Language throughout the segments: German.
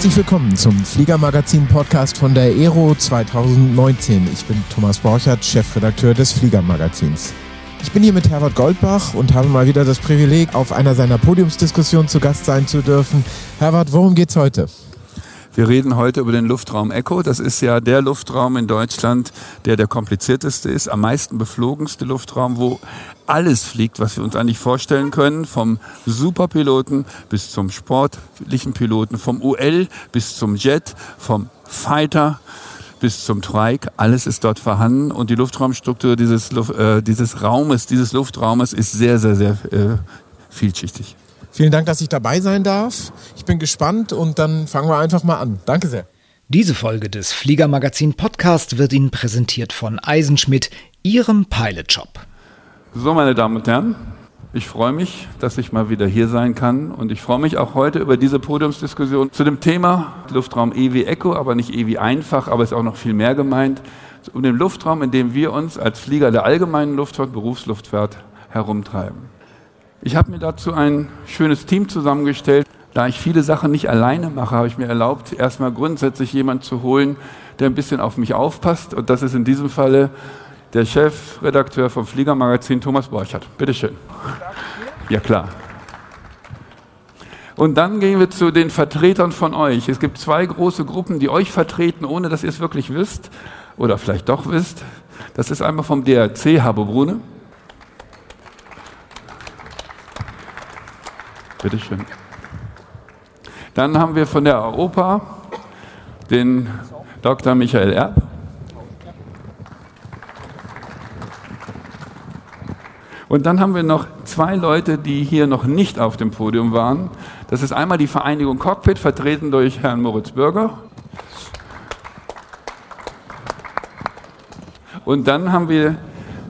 Herzlich willkommen zum Fliegermagazin-Podcast von der Aero 2019. Ich bin Thomas Borchert, Chefredakteur des Fliegermagazins. Ich bin hier mit Herbert Goldbach und habe mal wieder das Privileg, auf einer seiner Podiumsdiskussionen zu Gast sein zu dürfen. Herbert, worum geht's heute? Wir reden heute über den Luftraum Echo. Das ist ja der Luftraum in Deutschland, der der komplizierteste ist, am meisten beflogenste Luftraum, wo alles fliegt, was wir uns eigentlich vorstellen können, vom Superpiloten bis zum sportlichen Piloten, vom UL bis zum Jet, vom Fighter bis zum Trike, alles ist dort vorhanden und die Luftraumstruktur dieses, äh, dieses Raumes, dieses Luftraumes ist sehr, sehr, sehr äh, vielschichtig. Vielen Dank, dass ich dabei sein darf. Ich bin gespannt und dann fangen wir einfach mal an. Danke sehr. Diese Folge des Fliegermagazin Podcast wird Ihnen präsentiert von Eisenschmidt, Ihrem Pilotshop. So, meine Damen und Herren, ich freue mich, dass ich mal wieder hier sein kann und ich freue mich auch heute über diese Podiumsdiskussion zu dem Thema Luftraum EW Echo, aber nicht EW einfach, aber ist auch noch viel mehr gemeint, um den Luftraum, in dem wir uns als Flieger der allgemeinen Luftfahrt, Berufsluftfahrt herumtreiben. Ich habe mir dazu ein schönes Team zusammengestellt. Da ich viele Sachen nicht alleine mache, habe ich mir erlaubt, erstmal grundsätzlich jemanden zu holen, der ein bisschen auf mich aufpasst. Und das ist in diesem Falle der Chefredakteur vom Fliegermagazin Thomas Borchert. Bitte schön. Ja, klar. Und dann gehen wir zu den Vertretern von euch. Es gibt zwei große Gruppen, die euch vertreten, ohne dass ihr es wirklich wisst oder vielleicht doch wisst. Das ist einmal vom DRC Haberbrune. Bitte schön. Dann haben wir von der Oper den Dr. Michael Erb. Und dann haben wir noch zwei Leute, die hier noch nicht auf dem Podium waren. Das ist einmal die Vereinigung Cockpit, vertreten durch Herrn Moritz Bürger. Und dann haben wir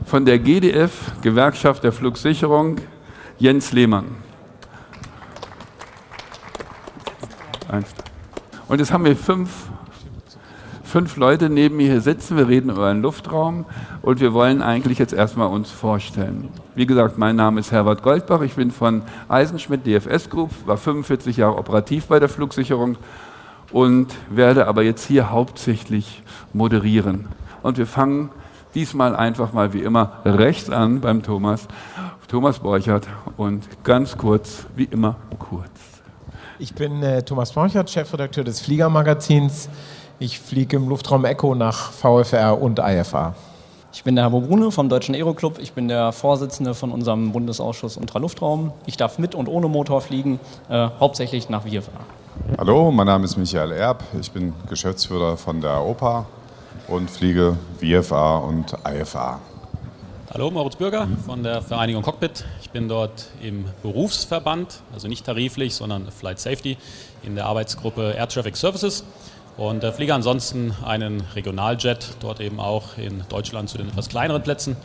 von der GDF, Gewerkschaft der Flugsicherung, Jens Lehmann. Eins. Und jetzt haben wir fünf, fünf Leute neben mir hier sitzen. Wir reden über einen Luftraum und wir wollen eigentlich jetzt erstmal uns vorstellen. Wie gesagt, mein Name ist Herbert Goldbach. Ich bin von Eisenschmidt DFS Group, war 45 Jahre operativ bei der Flugsicherung und werde aber jetzt hier hauptsächlich moderieren. Und wir fangen diesmal einfach mal wie immer rechts an beim Thomas, Thomas Borchert und ganz kurz, wie immer kurz. Ich bin äh, Thomas Borchert, Chefredakteur des Fliegermagazins. Ich fliege im Luftraum Echo nach VFR und IFA. Ich bin der Herr Brune vom Deutschen Aeroclub. Ich bin der Vorsitzende von unserem Bundesausschuss Ultraluftraum. Ich darf mit und ohne Motor fliegen, äh, hauptsächlich nach VFA. Hallo, mein Name ist Michael Erb. Ich bin Geschäftsführer von der OPA und fliege VFA und IFA. Hallo, Moritz Bürger von der Vereinigung Cockpit. Ich bin dort im Berufsverband, also nicht tariflich, sondern Flight Safety in der Arbeitsgruppe Air Traffic Services und äh, fliege ansonsten einen Regionaljet, dort eben auch in Deutschland zu den etwas kleineren Plätzen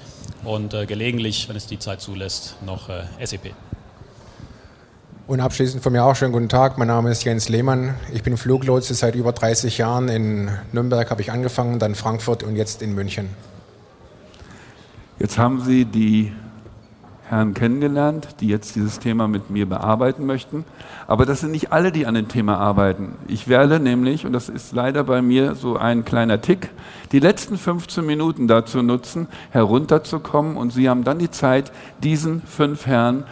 und äh, gelegentlich, wenn es die Zeit zulässt, noch äh, SEP. Und abschließend von mir auch schönen guten Tag. Mein Name ist Jens Lehmann. Ich bin Fluglotse seit über 30 Jahren. In Nürnberg habe ich angefangen, dann Frankfurt und jetzt in München. Jetzt haben Sie die Herren kennengelernt, die jetzt dieses Thema mit mir bearbeiten möchten. Aber das sind nicht alle, die an dem Thema arbeiten. Ich werde nämlich, und das ist leider bei mir so ein kleiner Tick, die letzten 15 Minuten dazu nutzen, herunterzukommen und Sie haben dann die Zeit, diesen fünf Herren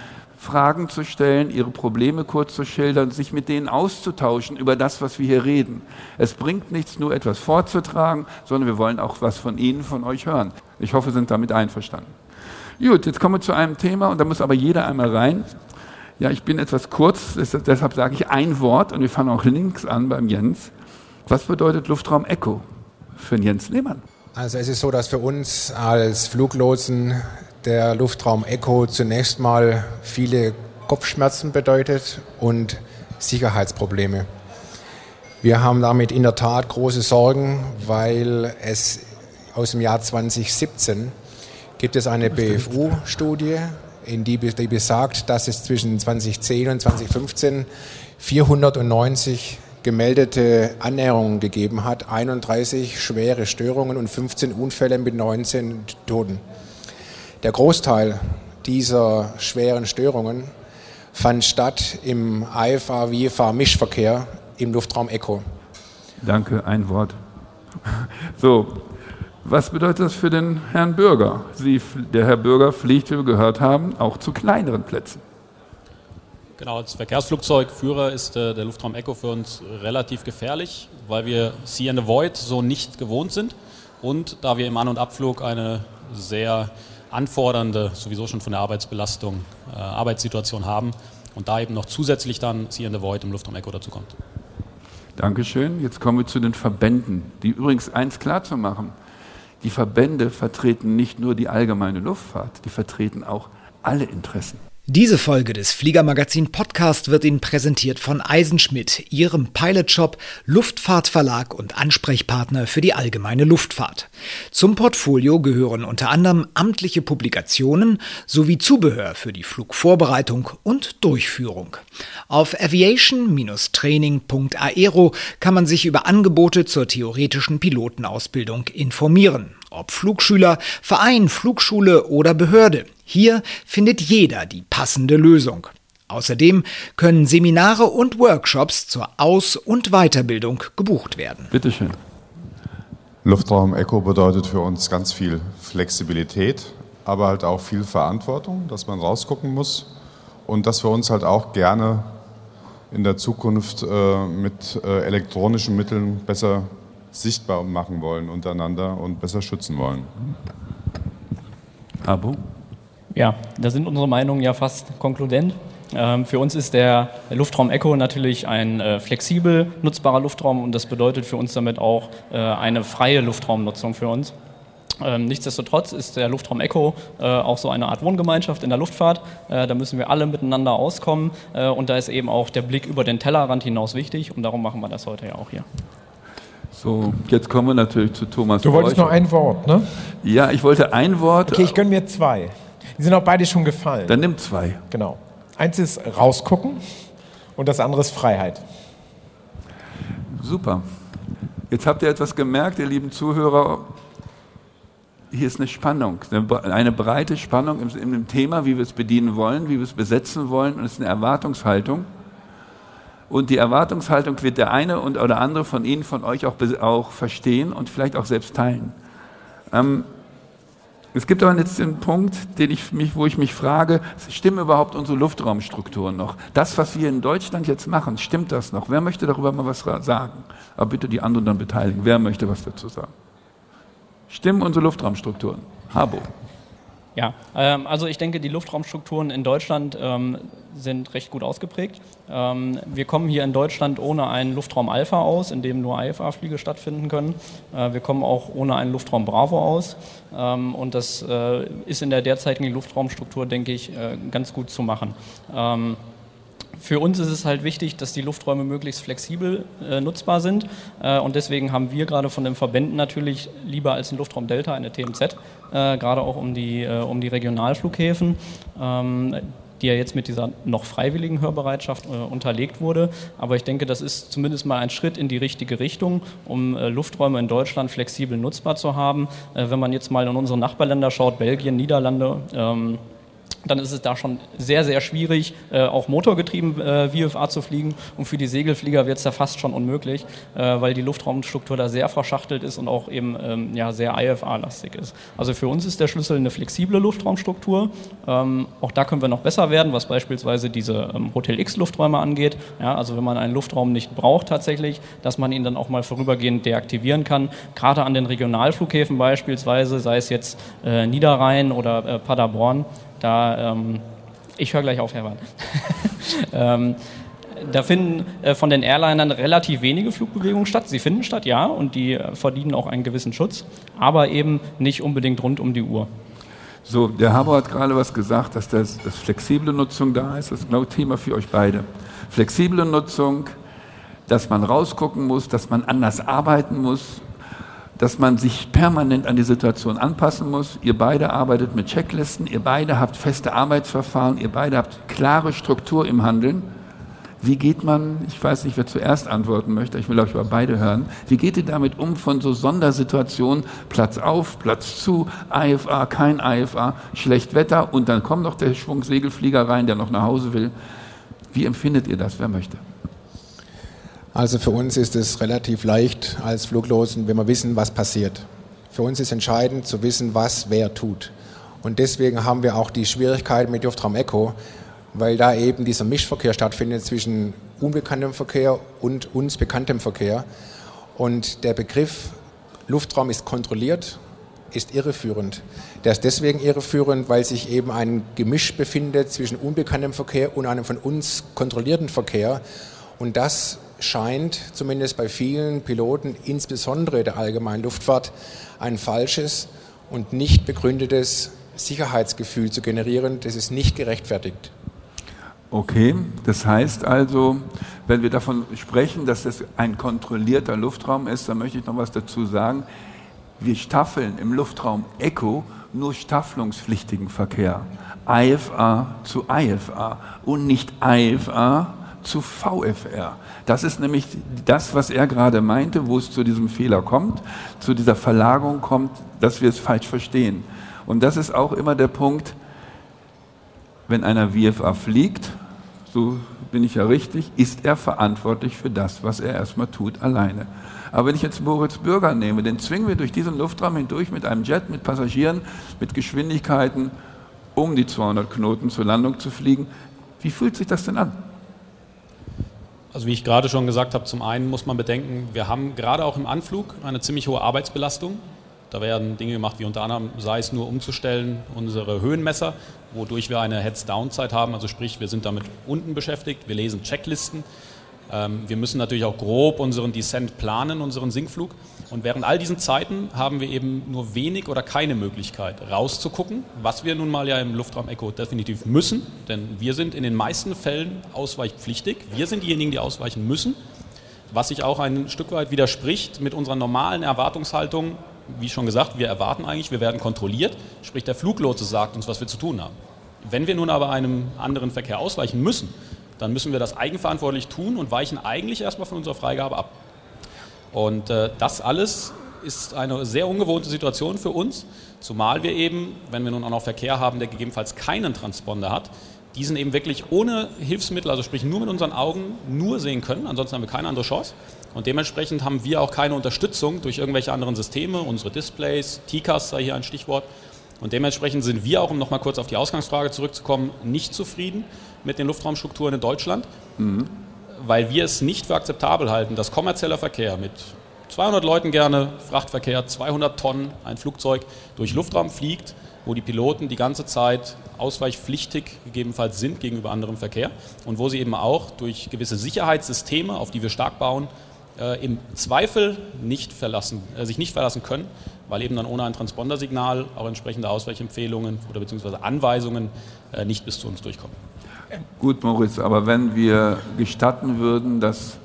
Fragen zu stellen, ihre Probleme kurz zu schildern, sich mit denen auszutauschen über das, was wir hier reden. Es bringt nichts, nur etwas vorzutragen, sondern wir wollen auch was von Ihnen, von euch hören. Ich hoffe, Sie sind damit einverstanden. Gut, jetzt kommen wir zu einem Thema und da muss aber jeder einmal rein. Ja, ich bin etwas kurz, deshalb sage ich ein Wort und wir fangen auch links an beim Jens. Was bedeutet Luftraum Echo für Jens Lehmann? Also es ist so, dass für uns als Fluglotsen der Luftraum Echo zunächst mal viele Kopfschmerzen bedeutet und Sicherheitsprobleme. Wir haben damit in der Tat große Sorgen, weil es aus dem Jahr 2017 gibt es eine BFU-Studie, in die, die besagt, dass es zwischen 2010 und 2015 490 gemeldete Annäherungen gegeben hat, 31 schwere Störungen und 15 Unfälle mit 19 Toten. Der Großteil dieser schweren Störungen fand statt im IFA-WIFA-Mischverkehr im Luftraum Echo. Danke, ein Wort. So, was bedeutet das für den Herrn Bürger? Sie, der Herr Bürger fliegt, wie wir gehört haben, auch zu kleineren Plätzen. Genau, als Verkehrsflugzeugführer ist äh, der Luftraum Echo für uns relativ gefährlich, weil wir See and Avoid so nicht gewohnt sind und da wir im An- und Abflug eine sehr anfordernde, sowieso schon von der Arbeitsbelastung, äh, Arbeitssituation haben und da eben noch zusätzlich dann See and Avoid im Luftraum Echo dazu kommt. Dankeschön. Jetzt kommen wir zu den Verbänden, die übrigens eins klar zu machen. Die Verbände vertreten nicht nur die allgemeine Luftfahrt, die vertreten auch alle Interessen. Diese Folge des Fliegermagazin Podcast wird Ihnen präsentiert von Eisenschmidt, Ihrem Pilotshop, Luftfahrtverlag und Ansprechpartner für die allgemeine Luftfahrt. Zum Portfolio gehören unter anderem amtliche Publikationen sowie Zubehör für die Flugvorbereitung und Durchführung. Auf aviation-training.aero kann man sich über Angebote zur theoretischen Pilotenausbildung informieren. Ob Flugschüler, Verein, Flugschule oder Behörde. Hier findet jeder die passende Lösung. Außerdem können Seminare und Workshops zur Aus- und Weiterbildung gebucht werden. Bitte schön. Luftraum Echo bedeutet für uns ganz viel Flexibilität, aber halt auch viel Verantwortung, dass man rausgucken muss und dass wir uns halt auch gerne in der Zukunft äh, mit äh, elektronischen Mitteln besser sichtbar machen wollen untereinander und besser schützen wollen. Abo? Ja, da sind unsere Meinungen ja fast konkludent. Ähm, für uns ist der Luftraum Echo natürlich ein äh, flexibel nutzbarer Luftraum und das bedeutet für uns damit auch äh, eine freie Luftraumnutzung für uns. Ähm, nichtsdestotrotz ist der Luftraum Echo äh, auch so eine Art Wohngemeinschaft in der Luftfahrt. Äh, da müssen wir alle miteinander auskommen äh, und da ist eben auch der Blick über den Tellerrand hinaus wichtig und darum machen wir das heute ja auch hier. So, jetzt kommen wir natürlich zu Thomas. Du wolltest Bräucher. nur ein Wort, ne? Ja, ich wollte ein Wort. Okay, ich gönne mir zwei. Die sind auch beide schon gefallen. Dann nimm zwei. Genau. Eins ist rausgucken und das andere ist Freiheit. Super. Jetzt habt ihr etwas gemerkt, ihr lieben Zuhörer. Hier ist eine Spannung, eine breite Spannung im, im Thema, wie wir es bedienen wollen, wie wir es besetzen wollen. Und es ist eine Erwartungshaltung. Und die Erwartungshaltung wird der eine und oder andere von Ihnen, von euch auch, auch verstehen und vielleicht auch selbst teilen. Ähm, es gibt aber jetzt den Punkt, den ich mich, wo ich mich frage, stimmen überhaupt unsere Luftraumstrukturen noch? Das, was wir in Deutschland jetzt machen, stimmt das noch? Wer möchte darüber mal was sagen? Aber bitte die anderen dann beteiligen. Wer möchte was dazu sagen? Stimmen unsere Luftraumstrukturen? Habo. Ja, ähm, also ich denke, die Luftraumstrukturen in Deutschland ähm, sind recht gut ausgeprägt. Ähm, wir kommen hier in Deutschland ohne einen Luftraum Alpha aus, in dem nur IFA-Flüge stattfinden können. Äh, wir kommen auch ohne einen Luftraum Bravo aus. Und das äh, ist in der derzeitigen Luftraumstruktur, denke ich, äh, ganz gut zu machen. Für uns ist es halt wichtig, dass die Lufträume möglichst flexibel äh, nutzbar sind. Äh, und deswegen haben wir gerade von den Verbänden natürlich lieber als ein Luftraum Delta eine TMZ, äh, gerade auch um die, äh, um die Regionalflughäfen. Ähm, die ja jetzt mit dieser noch freiwilligen Hörbereitschaft äh, unterlegt wurde. Aber ich denke, das ist zumindest mal ein Schritt in die richtige Richtung, um äh, Lufträume in Deutschland flexibel nutzbar zu haben. Wenn man jetzt mal in unsere Nachbarländer schaut, Belgien, Niederlande, ähm, dann ist es da schon sehr, sehr schwierig, äh, auch motorgetrieben äh, VFA zu fliegen. Und für die Segelflieger wird es da fast schon unmöglich, äh, weil die Luftraumstruktur da sehr verschachtelt ist und auch eben ähm, ja, sehr IFA-lastig ist. Also für uns ist der Schlüssel eine flexible Luftraumstruktur. Ähm, auch da können wir noch besser werden, was beispielsweise diese ähm, Hotel X-Lufträume angeht. Ja, also wenn man einen Luftraum nicht braucht tatsächlich, dass man ihn dann auch mal vorübergehend deaktivieren kann. Gerade an den Regionalflughäfen beispielsweise, sei es jetzt äh, Niederrhein oder äh, Paderborn, da, ähm, ich höre gleich auf, Herbert. ähm, da finden äh, von den Airlinern relativ wenige Flugbewegungen statt. Sie finden statt, ja, und die äh, verdienen auch einen gewissen Schutz, aber eben nicht unbedingt rund um die Uhr. So, der Haber hat gerade was gesagt, dass das, das flexible Nutzung da ist. Das ist genau Thema für euch beide. Flexible Nutzung, dass man rausgucken muss, dass man anders arbeiten muss, dass man sich permanent an die Situation anpassen muss. Ihr beide arbeitet mit Checklisten, ihr beide habt feste Arbeitsverfahren, ihr beide habt klare Struktur im Handeln. Wie geht man, ich weiß nicht, wer zuerst antworten möchte, ich will euch über beide hören, wie geht ihr damit um von so Sondersituationen, Platz auf, Platz zu, IFA, kein IFA, schlecht Wetter und dann kommt noch der Schwung Segelflieger rein, der noch nach Hause will. Wie empfindet ihr das? Wer möchte? Also für uns ist es relativ leicht als Fluglosen, wenn wir wissen, was passiert. Für uns ist entscheidend zu wissen, was wer tut. Und deswegen haben wir auch die Schwierigkeit mit Luftraum Echo, weil da eben dieser Mischverkehr stattfindet zwischen unbekanntem Verkehr und uns bekanntem Verkehr. Und der Begriff Luftraum ist kontrolliert, ist irreführend. Der ist deswegen irreführend, weil sich eben ein Gemisch befindet zwischen unbekanntem Verkehr und einem von uns kontrollierten Verkehr. Und das scheint zumindest bei vielen Piloten, insbesondere der allgemeinen Luftfahrt, ein falsches und nicht begründetes Sicherheitsgefühl zu generieren. Das ist nicht gerechtfertigt. Okay, das heißt also, wenn wir davon sprechen, dass das ein kontrollierter Luftraum ist, dann möchte ich noch was dazu sagen. Wir staffeln im Luftraum Echo nur staffelungspflichtigen Verkehr. IFA zu IFA und nicht IFA zu VFR. Das ist nämlich das, was er gerade meinte, wo es zu diesem Fehler kommt, zu dieser Verlagerung kommt, dass wir es falsch verstehen. Und das ist auch immer der Punkt, wenn einer VFA fliegt, so bin ich ja richtig, ist er verantwortlich für das, was er erstmal tut, alleine. Aber wenn ich jetzt Moritz Bürger nehme, den zwingen wir durch diesen Luftraum hindurch mit einem Jet, mit Passagieren, mit Geschwindigkeiten um die 200 Knoten zur Landung zu fliegen. Wie fühlt sich das denn an? Also wie ich gerade schon gesagt habe, zum einen muss man bedenken, wir haben gerade auch im Anflug eine ziemlich hohe Arbeitsbelastung. Da werden Dinge gemacht, wie unter anderem, sei es nur umzustellen, unsere Höhenmesser, wodurch wir eine Heads-Down-Zeit haben. Also sprich, wir sind damit unten beschäftigt, wir lesen Checklisten. Ähm, wir müssen natürlich auch grob unseren Descent planen, unseren Sinkflug. Und während all diesen Zeiten haben wir eben nur wenig oder keine Möglichkeit rauszugucken, was wir nun mal ja im Luftraum Echo definitiv müssen, denn wir sind in den meisten Fällen ausweichpflichtig. Wir sind diejenigen, die ausweichen müssen, was sich auch ein Stück weit widerspricht mit unserer normalen Erwartungshaltung. Wie schon gesagt, wir erwarten eigentlich, wir werden kontrolliert, sprich der Fluglotse sagt uns, was wir zu tun haben. Wenn wir nun aber einem anderen Verkehr ausweichen müssen, dann müssen wir das eigenverantwortlich tun und weichen eigentlich erstmal von unserer Freigabe ab. Und äh, das alles ist eine sehr ungewohnte Situation für uns, zumal wir eben, wenn wir nun auch noch Verkehr haben, der gegebenenfalls keinen Transponder hat, diesen eben wirklich ohne Hilfsmittel, also sprich nur mit unseren Augen, nur sehen können. Ansonsten haben wir keine andere Chance. Und dementsprechend haben wir auch keine Unterstützung durch irgendwelche anderen Systeme, unsere Displays, TICAS sei hier ein Stichwort. Und dementsprechend sind wir auch, um nochmal kurz auf die Ausgangsfrage zurückzukommen, nicht zufrieden mit den Luftraumstrukturen in Deutschland. Mhm weil wir es nicht für akzeptabel halten, dass kommerzieller Verkehr mit 200 Leuten gerne, Frachtverkehr, 200 Tonnen, ein Flugzeug durch Luftraum fliegt, wo die Piloten die ganze Zeit ausweichpflichtig gegebenenfalls sind gegenüber anderem Verkehr und wo sie eben auch durch gewisse Sicherheitssysteme, auf die wir stark bauen, äh, im Zweifel nicht verlassen, äh, sich nicht verlassen können, weil eben dann ohne ein Transpondersignal auch entsprechende Ausweichempfehlungen oder beziehungsweise Anweisungen äh, nicht bis zu uns durchkommen. Gut, Moritz, aber wenn wir gestatten würden, dass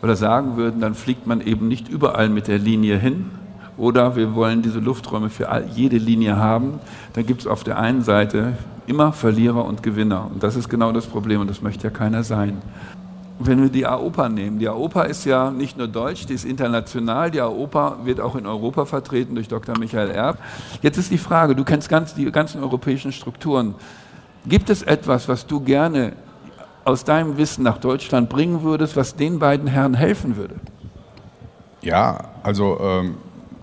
oder sagen würden, dann fliegt man eben nicht überall mit der Linie hin. Oder wir wollen diese Lufträume für jede Linie haben. Dann gibt es auf der einen Seite immer Verlierer und Gewinner. Und das ist genau das Problem und das möchte ja keiner sein. Wenn wir die AOPA nehmen, die AOPA ist ja nicht nur deutsch, die ist international. Die AOPA wird auch in Europa vertreten durch Dr. Michael Erb. Jetzt ist die Frage, du kennst ganz, die ganzen europäischen Strukturen. Gibt es etwas, was du gerne aus deinem Wissen nach Deutschland bringen würdest, was den beiden Herren helfen würde? Ja, also ähm,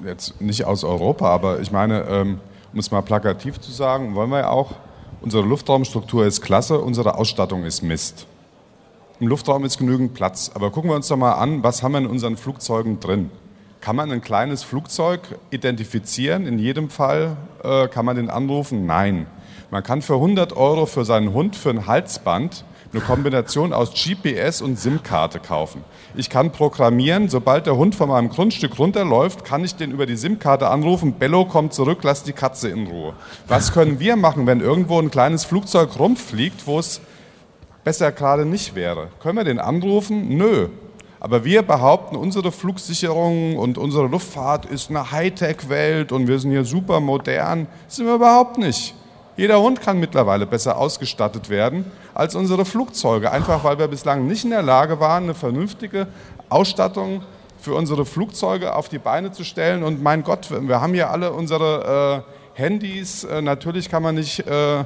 jetzt nicht aus Europa, aber ich meine, ähm, um es mal plakativ zu sagen, wollen wir ja auch, unsere Luftraumstruktur ist klasse, unsere Ausstattung ist Mist. Im Luftraum ist genügend Platz, aber gucken wir uns doch mal an, was haben wir in unseren Flugzeugen drin? Kann man ein kleines Flugzeug identifizieren? In jedem Fall äh, kann man den anrufen? Nein. Man kann für 100 Euro für seinen Hund für ein Halsband eine Kombination aus GPS und SIM-Karte kaufen. Ich kann programmieren, sobald der Hund von meinem Grundstück runterläuft, kann ich den über die SIM-Karte anrufen, Bello kommt zurück, lass die Katze in Ruhe. Was können wir machen, wenn irgendwo ein kleines Flugzeug rumfliegt, wo es besser gerade nicht wäre? Können wir den anrufen? Nö. Aber wir behaupten, unsere Flugsicherung und unsere Luftfahrt ist eine Hightech-Welt und wir sind hier super modern. Das sind wir überhaupt nicht. Jeder Hund kann mittlerweile besser ausgestattet werden als unsere Flugzeuge, einfach weil wir bislang nicht in der Lage waren, eine vernünftige Ausstattung für unsere Flugzeuge auf die Beine zu stellen. Und mein Gott, wir haben hier alle unsere äh, Handys. Äh, natürlich kann man nicht äh,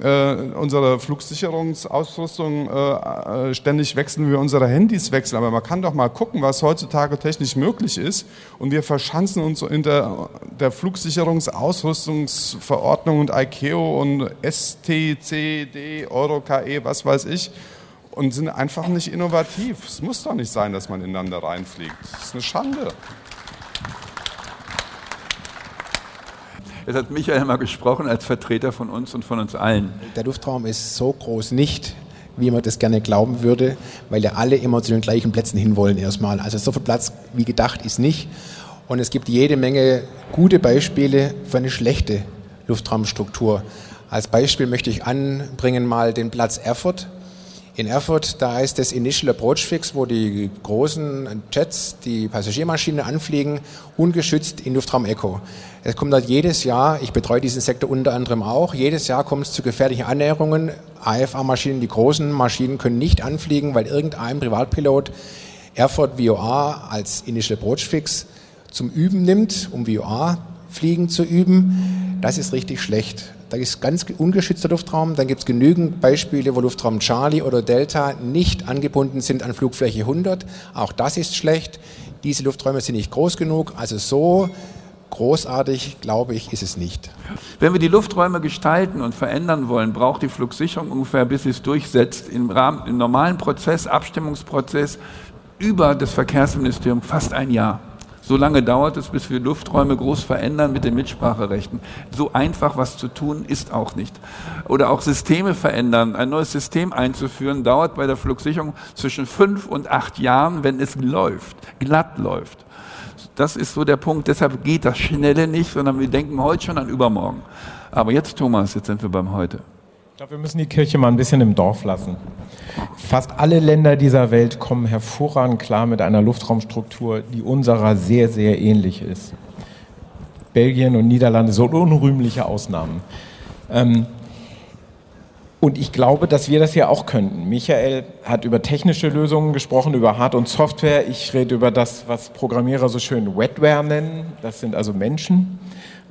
äh, unsere Flugsicherungsausrüstung äh, äh, ständig wechseln, wir unsere Handys wechseln. Aber man kann doch mal gucken, was heutzutage technisch möglich ist. Und wir verschanzen uns in der, der Flugsicherungsausrüstungsverordnung und ICAO und STCD, EuroKE, was weiß ich. Und sind einfach nicht innovativ. Es muss doch nicht sein, dass man ineinander reinfliegt. Das ist eine Schande. Jetzt hat Michael mal gesprochen als Vertreter von uns und von uns allen. Der Luftraum ist so groß nicht, wie man das gerne glauben würde, weil ja alle immer zu den gleichen Plätzen hinwollen erstmal. Also so viel Platz wie gedacht ist nicht. Und es gibt jede Menge gute Beispiele für eine schlechte Luftraumstruktur. Als Beispiel möchte ich anbringen mal den Platz Erfurt in Erfurt, da ist das Initial Approach Fix, wo die großen Jets, die Passagiermaschinen anfliegen, ungeschützt in Luftraum Echo. Es kommt dort jedes Jahr, ich betreue diesen Sektor unter anderem auch, jedes Jahr kommt es zu gefährlichen Annäherungen. AFA-Maschinen, die großen Maschinen können nicht anfliegen, weil irgendein Privatpilot Erfurt VOA als Initial Approach Fix zum Üben nimmt, um VOA fliegen zu üben. Das ist richtig schlecht. Da ist ganz ungeschützter Luftraum. Dann gibt es genügend Beispiele, wo Luftraum Charlie oder Delta nicht angebunden sind an Flugfläche 100. Auch das ist schlecht. Diese Lufträume sind nicht groß genug. Also so großartig, glaube ich, ist es nicht. Wenn wir die Lufträume gestalten und verändern wollen, braucht die Flugsicherung ungefähr, bis sie es durchsetzt, im, Rahmen, im normalen Prozess, Abstimmungsprozess über das Verkehrsministerium fast ein Jahr. So lange dauert es, bis wir Lufträume groß verändern mit den Mitspracherechten. So einfach was zu tun ist auch nicht. Oder auch Systeme verändern. Ein neues System einzuführen dauert bei der Flugsicherung zwischen fünf und acht Jahren, wenn es läuft, glatt läuft. Das ist so der Punkt. Deshalb geht das Schnelle nicht, sondern wir denken heute schon an übermorgen. Aber jetzt, Thomas, jetzt sind wir beim Heute. Ich glaube, wir müssen die Kirche mal ein bisschen im Dorf lassen. Fast alle Länder dieser Welt kommen hervorragend klar mit einer Luftraumstruktur, die unserer sehr, sehr ähnlich ist. Belgien und Niederlande sind unrühmliche Ausnahmen. Ähm, und ich glaube, dass wir das ja auch könnten. Michael hat über technische Lösungen gesprochen, über Hard- und Software. Ich rede über das, was Programmierer so schön Wetware nennen. Das sind also Menschen.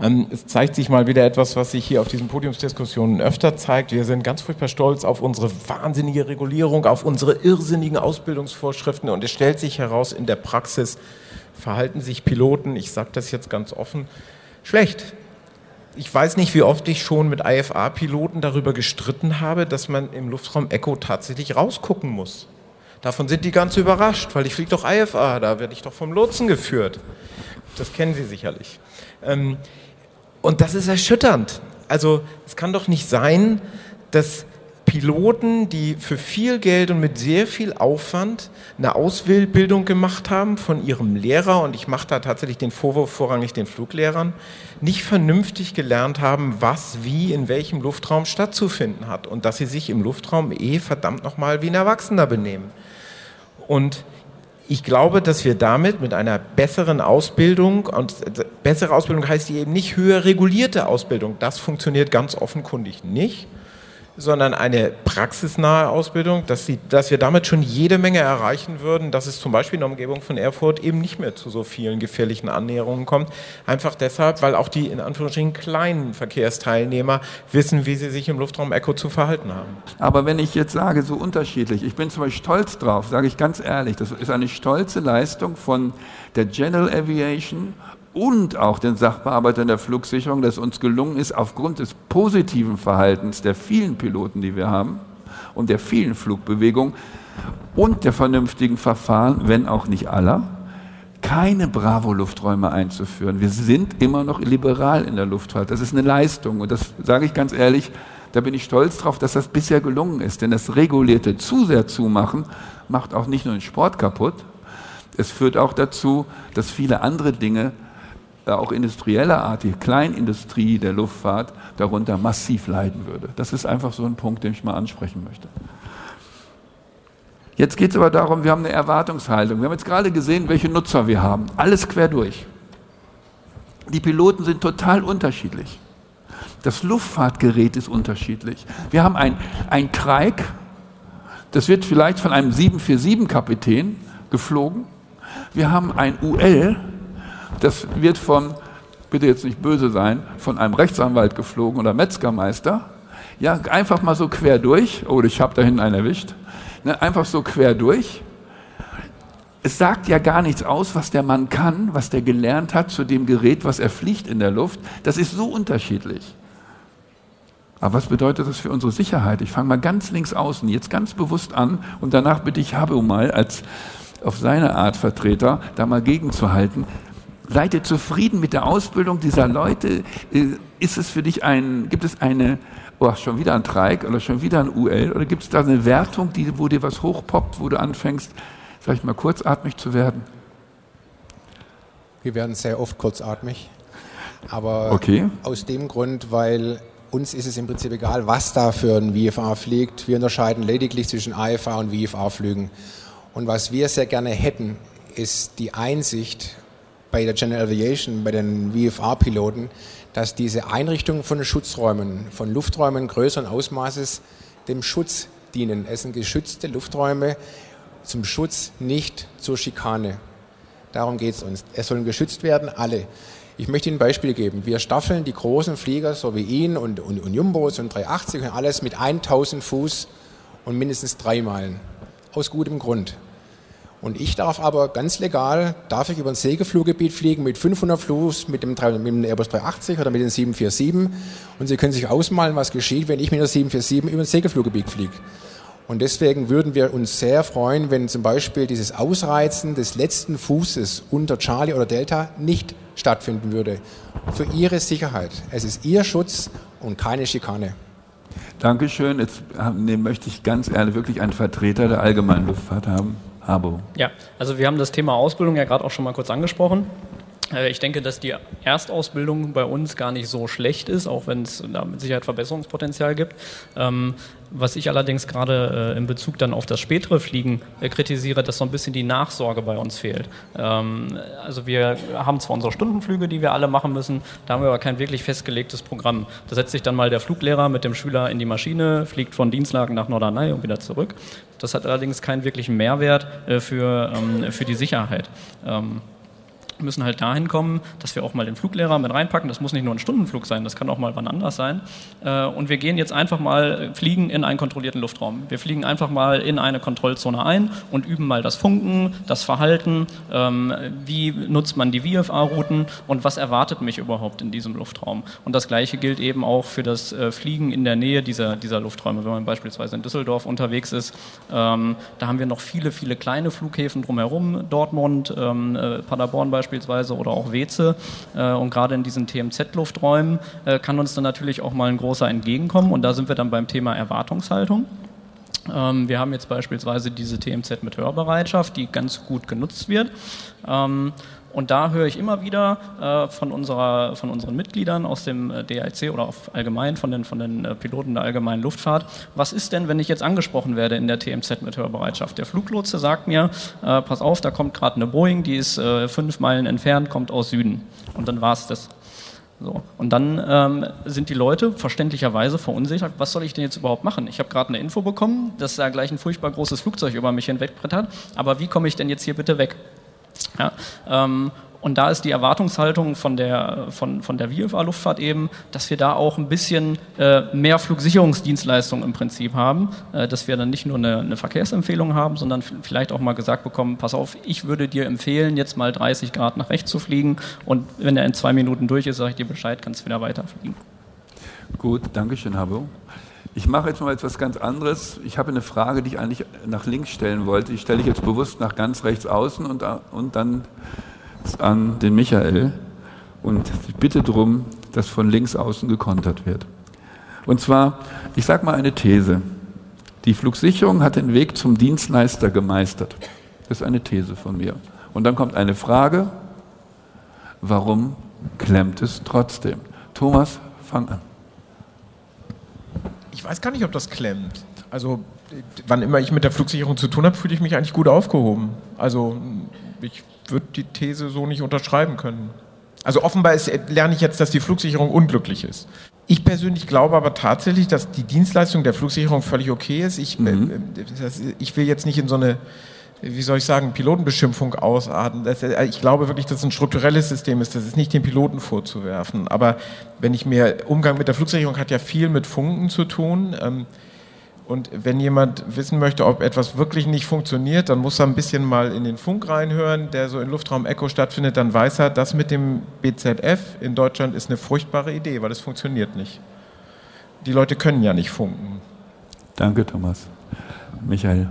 Ähm, es zeigt sich mal wieder etwas, was sich hier auf diesen Podiumsdiskussionen öfter zeigt. Wir sind ganz furchtbar stolz auf unsere wahnsinnige Regulierung, auf unsere irrsinnigen Ausbildungsvorschriften und es stellt sich heraus, in der Praxis verhalten sich Piloten, ich sage das jetzt ganz offen, schlecht. Ich weiß nicht, wie oft ich schon mit IFA-Piloten darüber gestritten habe, dass man im Luftraum Echo tatsächlich rausgucken muss. Davon sind die ganz überrascht, weil ich fliege doch IFA, da werde ich doch vom Lotsen geführt. Das kennen Sie sicherlich. Ähm, und das ist erschütternd. Also es kann doch nicht sein, dass Piloten, die für viel Geld und mit sehr viel Aufwand eine Ausbildung gemacht haben von ihrem Lehrer, und ich mache da tatsächlich den Vorwurf vorrangig den Fluglehrern, nicht vernünftig gelernt haben, was wie in welchem Luftraum stattzufinden hat und dass sie sich im Luftraum eh verdammt nochmal wie ein Erwachsener benehmen. Und ich glaube, dass wir damit mit einer besseren Ausbildung, und bessere Ausbildung heißt eben nicht höher regulierte Ausbildung, das funktioniert ganz offenkundig nicht, sondern eine praxisnahe Ausbildung, dass, sie, dass wir damit schon jede Menge erreichen würden, dass es zum Beispiel in der Umgebung von Erfurt eben nicht mehr zu so vielen gefährlichen Annäherungen kommt. Einfach deshalb, weil auch die in Anführungsstrichen kleinen Verkehrsteilnehmer wissen, wie sie sich im Luftraum Echo zu verhalten haben. Aber wenn ich jetzt sage, so unterschiedlich, ich bin zum Beispiel stolz drauf, sage ich ganz ehrlich, das ist eine stolze Leistung von der General Aviation und auch den Sachbearbeitern der Flugsicherung, dass uns gelungen ist, aufgrund des positiven Verhaltens der vielen Piloten, die wir haben, und der vielen Flugbewegungen und der vernünftigen Verfahren, wenn auch nicht aller, keine Bravo-Lufträume einzuführen. Wir sind immer noch liberal in der Luftfahrt. Das ist eine Leistung. Und das sage ich ganz ehrlich, da bin ich stolz drauf, dass das bisher gelungen ist. Denn das regulierte zu sehr zumachen macht auch nicht nur den Sport kaputt, es führt auch dazu, dass viele andere Dinge auch industrieller Art, die Kleinindustrie der Luftfahrt darunter massiv leiden würde. Das ist einfach so ein Punkt, den ich mal ansprechen möchte. Jetzt geht es aber darum, wir haben eine Erwartungshaltung. Wir haben jetzt gerade gesehen, welche Nutzer wir haben. Alles quer durch. Die Piloten sind total unterschiedlich. Das Luftfahrtgerät ist unterschiedlich. Wir haben ein, ein Kreik, das wird vielleicht von einem 747-Kapitän geflogen. Wir haben ein UL, das wird von, bitte jetzt nicht böse sein, von einem Rechtsanwalt geflogen oder Metzgermeister. Ja, einfach mal so quer durch. Oh, ich habe da hinten einen erwischt. Ne, einfach so quer durch. Es sagt ja gar nichts aus, was der Mann kann, was der gelernt hat zu dem Gerät, was er fliegt in der Luft. Das ist so unterschiedlich. Aber was bedeutet das für unsere Sicherheit? Ich fange mal ganz links außen, jetzt ganz bewusst an und danach bitte ich Habe mal als auf seine Art Vertreter da mal gegenzuhalten. Seid ihr zufrieden mit der Ausbildung dieser Leute? Äh, ist es für dich ein, gibt es eine, oh, schon wieder ein Dreieck oder schon wieder ein UL oder gibt es da eine Wertung, die, wo dir was hochpoppt, wo du anfängst, sag ich mal, kurzatmig zu werden? Wir werden sehr oft kurzatmig, aber okay. aus dem Grund, weil uns ist es im Prinzip egal, was da für ein VFA fliegt. Wir unterscheiden lediglich zwischen AFA und VFA-Flügen. Und was wir sehr gerne hätten, ist die Einsicht bei der General Aviation, bei den VFA-Piloten, dass diese Einrichtung von Schutzräumen, von Lufträumen größeren Ausmaßes dem Schutz dienen. Es sind geschützte Lufträume zum Schutz, nicht zur Schikane. Darum geht es uns. Es sollen geschützt werden, alle. Ich möchte Ihnen ein Beispiel geben. Wir staffeln die großen Flieger, so wie ihn und, und, und Jumbos und 380 und alles mit 1000 Fuß und mindestens drei Meilen. Aus gutem Grund. Und ich darf aber ganz legal, darf ich über ein Segelfluggebiet fliegen mit 500 Fuß mit dem, mit dem Airbus 380 oder mit dem 747. Und Sie können sich ausmalen, was geschieht, wenn ich mit der 747 über ein Segelfluggebiet fliege. Und deswegen würden wir uns sehr freuen, wenn zum Beispiel dieses Ausreizen des letzten Fußes unter Charlie oder Delta nicht stattfinden würde. Für Ihre Sicherheit. Es ist Ihr Schutz und keine Schikane. Dankeschön. Jetzt nee, möchte ich ganz ehrlich wirklich einen Vertreter der allgemeinen Luftfahrt haben. Habo. Ja, also wir haben das Thema Ausbildung ja gerade auch schon mal kurz angesprochen. Äh, ich denke, dass die Erstausbildung bei uns gar nicht so schlecht ist, auch wenn es da mit Sicherheit Verbesserungspotenzial gibt. Ähm, was ich allerdings gerade äh, in Bezug dann auf das spätere Fliegen äh, kritisiere, dass so ein bisschen die Nachsorge bei uns fehlt. Ähm, also wir haben zwar unsere Stundenflüge, die wir alle machen müssen, da haben wir aber kein wirklich festgelegtes Programm. Da setzt sich dann mal der Fluglehrer mit dem Schüler in die Maschine, fliegt von Dienstlagen nach Norderney und wieder zurück. Das hat allerdings keinen wirklichen Mehrwert für, ähm, für die Sicherheit. Müssen halt dahin kommen, dass wir auch mal den Fluglehrer mit reinpacken. Das muss nicht nur ein Stundenflug sein, das kann auch mal wann anders sein. Äh, und wir gehen jetzt einfach mal, fliegen in einen kontrollierten Luftraum. Wir fliegen einfach mal in eine Kontrollzone ein und üben mal das Funken, das Verhalten, ähm, wie nutzt man die VFA-Routen und was erwartet mich überhaupt in diesem Luftraum. Und das Gleiche gilt eben auch für das äh, Fliegen in der Nähe dieser, dieser Lufträume. Wenn man beispielsweise in Düsseldorf unterwegs ist, ähm, da haben wir noch viele, viele kleine Flughäfen drumherum, Dortmund, ähm, äh, Paderborn beispielsweise, beispielsweise oder auch Weze. Äh, und gerade in diesen TMZ-Lufträumen äh, kann uns dann natürlich auch mal ein großer entgegenkommen. Und da sind wir dann beim Thema Erwartungshaltung. Ähm, wir haben jetzt beispielsweise diese TMZ mit Hörbereitschaft, die ganz gut genutzt wird. Und da höre ich immer wieder äh, von, unserer, von unseren Mitgliedern aus dem äh, DIC oder allgemein von den, von den äh, Piloten der allgemeinen Luftfahrt, was ist denn, wenn ich jetzt angesprochen werde in der TMZ mit Hörbereitschaft? Der Fluglotse sagt mir, äh, pass auf, da kommt gerade eine Boeing, die ist äh, fünf Meilen entfernt, kommt aus Süden. Und dann war es das. So. Und dann ähm, sind die Leute verständlicherweise verunsichert, was soll ich denn jetzt überhaupt machen? Ich habe gerade eine Info bekommen, dass da gleich ein furchtbar großes Flugzeug über mich hinwegbrettert, aber wie komme ich denn jetzt hier bitte weg? Ja, ähm, und da ist die Erwartungshaltung von der, von, von der VFA-Luftfahrt eben, dass wir da auch ein bisschen äh, mehr Flugsicherungsdienstleistungen im Prinzip haben, äh, dass wir dann nicht nur eine, eine, Verkehrsempfehlung haben, sondern vielleicht auch mal gesagt bekommen, pass auf, ich würde dir empfehlen, jetzt mal 30 Grad nach rechts zu fliegen und wenn er in zwei Minuten durch ist, sage ich dir Bescheid, kannst wieder weiterfliegen. Gut, danke schön, Habo. Ich mache jetzt mal etwas ganz anderes. Ich habe eine Frage, die ich eigentlich nach links stellen wollte. Ich stelle ich jetzt bewusst nach ganz rechts außen und, und dann an den Michael. Und ich bitte darum, dass von links außen gekontert wird. Und zwar, ich sage mal eine These. Die Flugsicherung hat den Weg zum Dienstleister gemeistert. Das ist eine These von mir. Und dann kommt eine Frage, warum klemmt es trotzdem? Thomas, fang an ich weiß gar nicht, ob das klemmt. Also, wann immer ich mit der Flugsicherung zu tun habe, fühle ich mich eigentlich gut aufgehoben. Also, ich würde die These so nicht unterschreiben können. Also offenbar ist, lerne ich jetzt, dass die Flugsicherung unglücklich ist. Ich persönlich glaube aber tatsächlich, dass die Dienstleistung der Flugsicherung völlig okay ist. Ich, mhm. Äh, das, ich will jetzt nicht in so eine wie soll ich sagen, Pilotenbeschimpfung ausarten. Äh, ich glaube wirklich, dass es ein strukturelles System ist. Das ist nicht den Piloten vorzuwerfen. Aber wenn ich mir, Umgang mit der Flugsicherung hat ja viel mit Funken zu tun. Ähm, und wenn jemand wissen möchte, ob etwas wirklich nicht funktioniert, dann muss er ein bisschen mal in den Funk reinhören, der so in Luftraum Echo stattfindet. Dann weiß er, das mit dem BZF in Deutschland ist eine furchtbare Idee, weil es funktioniert nicht. Die Leute können ja nicht funken. Danke, Thomas. Michael.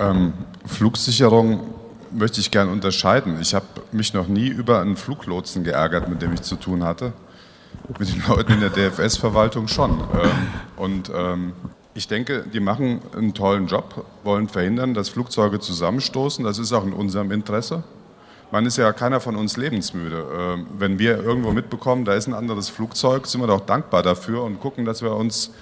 Ähm, Flugsicherung möchte ich gerne unterscheiden. Ich habe mich noch nie über einen Fluglotsen geärgert, mit dem ich zu tun hatte. Mit den Leuten in der DFS-Verwaltung schon. Ähm, und ähm, ich denke, die machen einen tollen Job, wollen verhindern, dass Flugzeuge zusammenstoßen. Das ist auch in unserem Interesse. Man ist ja keiner von uns lebensmüde. Ähm, wenn wir irgendwo mitbekommen, da ist ein anderes Flugzeug, sind wir doch dankbar dafür und gucken, dass wir uns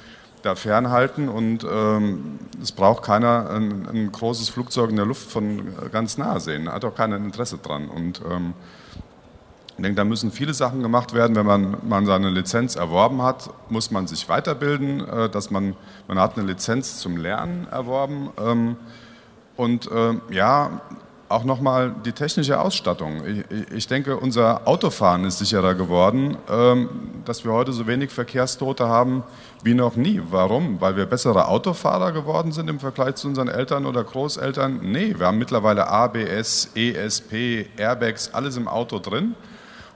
da fernhalten und ähm, es braucht keiner ein, ein, großes Flugzeug in der Luft von ganz nah sehen, hat auch keiner Interesse dran. Und ähm, ich denke, da müssen viele Sachen gemacht werden. Wenn man, man seine Lizenz erworben hat, muss man sich weiterbilden, äh, dass man, man hat eine Lizenz zum Lernen erworben. Ähm, und äh, ja, auch nochmal die technische Ausstattung. Ich, ich, denke, unser Autofahren ist sicherer geworden, ähm, dass wir heute so wenig Verkehrstote haben wie noch nie. Warum? Weil wir bessere Autofahrer geworden sind im Vergleich zu unseren Eltern oder Großeltern? Nee, wir haben mittlerweile ABS, ESP, Airbags, alles im Auto drin.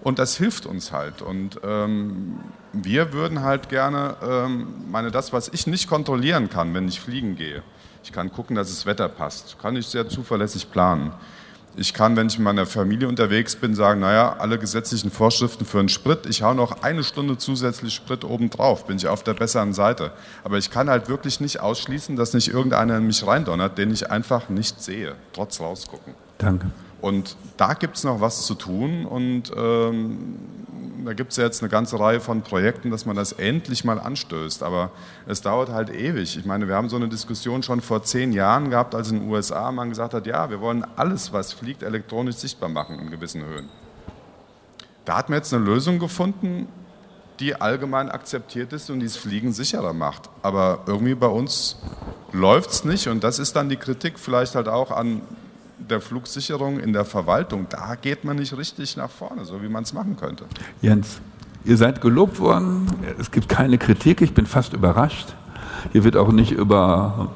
Und das hilft uns halt. Und ähm, wir würden halt gerne, ähm, meine, das, was ich nicht kontrollieren kann, wenn ich fliegen gehe, ich kann gucken, dass das Wetter passt, kann ich sehr zuverlässig planen. Ich kann, wenn ich mit meiner Familie unterwegs bin, sagen, naja, alle gesetzlichen Vorschriften für einen Sprit, ich hau noch eine Stunde zusätzlich Sprit obendrauf, bin ich auf der besseren Seite. Aber ich kann halt wirklich nicht ausschließen, dass nicht irgendeiner in mich reindonnert, den ich einfach nicht sehe, trotz rausgucken. Danke. Und da gibt es noch was zu tun und ähm, da gibt es jetzt eine ganze Reihe von Projekten, dass man das endlich mal anstößt. Aber es dauert halt ewig. Ich meine, wir haben so eine Diskussion schon vor zehn Jahren gehabt, als in den USA man gesagt hat, ja, wir wollen alles, was fliegt, elektronisch sichtbar machen in gewissen Höhen. Da hat man jetzt eine Lösung gefunden, die allgemein akzeptiert ist und die das Fliegen sicherer macht. Aber irgendwie bei uns läuft es nicht und das ist dann die Kritik vielleicht halt auch an der Flugsicherung in der Verwaltung, da geht man nicht richtig nach vorne, so wie man es machen könnte. Jens, ihr seid gelobt worden, es gibt keine Kritik, ich bin fast überrascht. Hier wird auch nicht über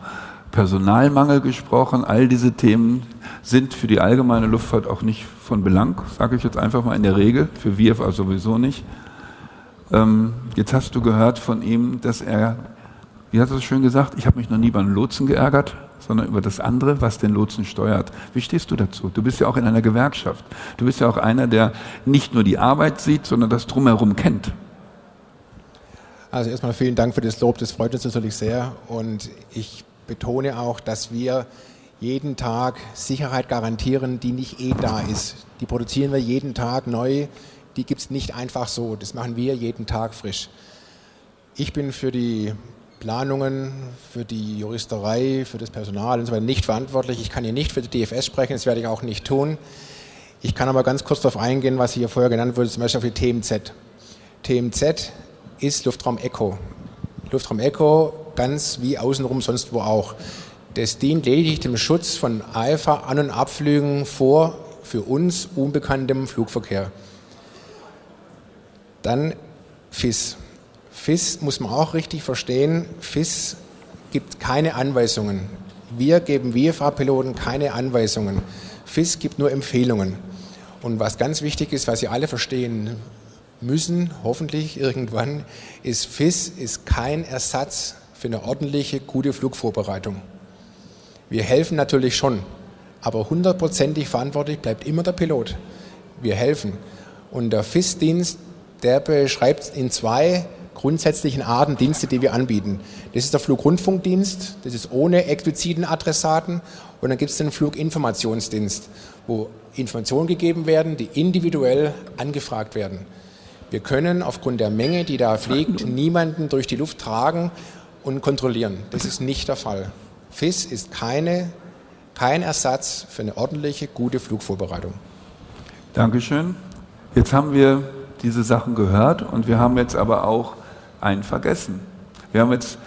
Personalmangel gesprochen. All diese Themen sind für die allgemeine Luftfahrt auch nicht von Belang, sage ich jetzt einfach mal in der Regel, für WFA sowieso nicht. Ähm, jetzt hast du gehört von ihm, dass er, wie hat er es schön gesagt, ich habe mich noch nie beim Lotsen geärgert, sondern über das andere, was den Lotsen steuert. Wie stehst du dazu? Du bist ja auch in einer Gewerkschaft. Du bist ja auch einer, der nicht nur die Arbeit sieht, sondern das drumherum kennt. Also erstmal vielen Dank für das Lob, das freut uns natürlich sehr. Und ich betone auch, dass wir jeden Tag Sicherheit garantieren, die nicht eh da ist. Die produzieren wir jeden Tag neu. Die gibt es nicht einfach so. Das machen wir jeden Tag frisch. Ich bin für die Planungen, für die Juristerei, für das Personal und so weiter nicht verantwortlich. Ich kann hier nicht für die DFS sprechen, das werde ich auch nicht tun. Ich kann aber ganz kurz darauf eingehen, was hier vorher genannt wurde, zum Beispiel auf die TMZ. TMZ ist Luftraum Echo. Luftraum Echo ganz wie außenrum sonst wo auch. Das dient lediglich dem Schutz von AFA-An- und Abflügen vor für uns unbekanntem Flugverkehr. Dann FIS. FIS muss man auch richtig verstehen. FIS gibt keine Anweisungen. Wir geben WFA-Piloten keine Anweisungen. FIS gibt nur Empfehlungen. Und was ganz wichtig ist, was Sie alle verstehen müssen, hoffentlich irgendwann, ist, FIS ist kein Ersatz für eine ordentliche, gute Flugvorbereitung. Wir helfen natürlich schon, aber hundertprozentig verantwortlich bleibt immer der Pilot. Wir helfen. Und der FIS-Dienst, der beschreibt in zwei grundsätzlichen Arten Dienste, die wir anbieten. Das ist der Flugrundfunkdienst, das ist ohne expliziten Adressaten und dann gibt es den Fluginformationsdienst, wo Informationen gegeben werden, die individuell angefragt werden. Wir können aufgrund der Menge, die da fliegt, niemanden durch die Luft tragen und kontrollieren. Das ist nicht der Fall. FIS ist keine, kein Ersatz für eine ordentliche, gute Flugvorbereitung. Dankeschön. Jetzt haben wir diese Sachen gehört und wir haben jetzt aber auch einen vergessen. Wir haben jetzt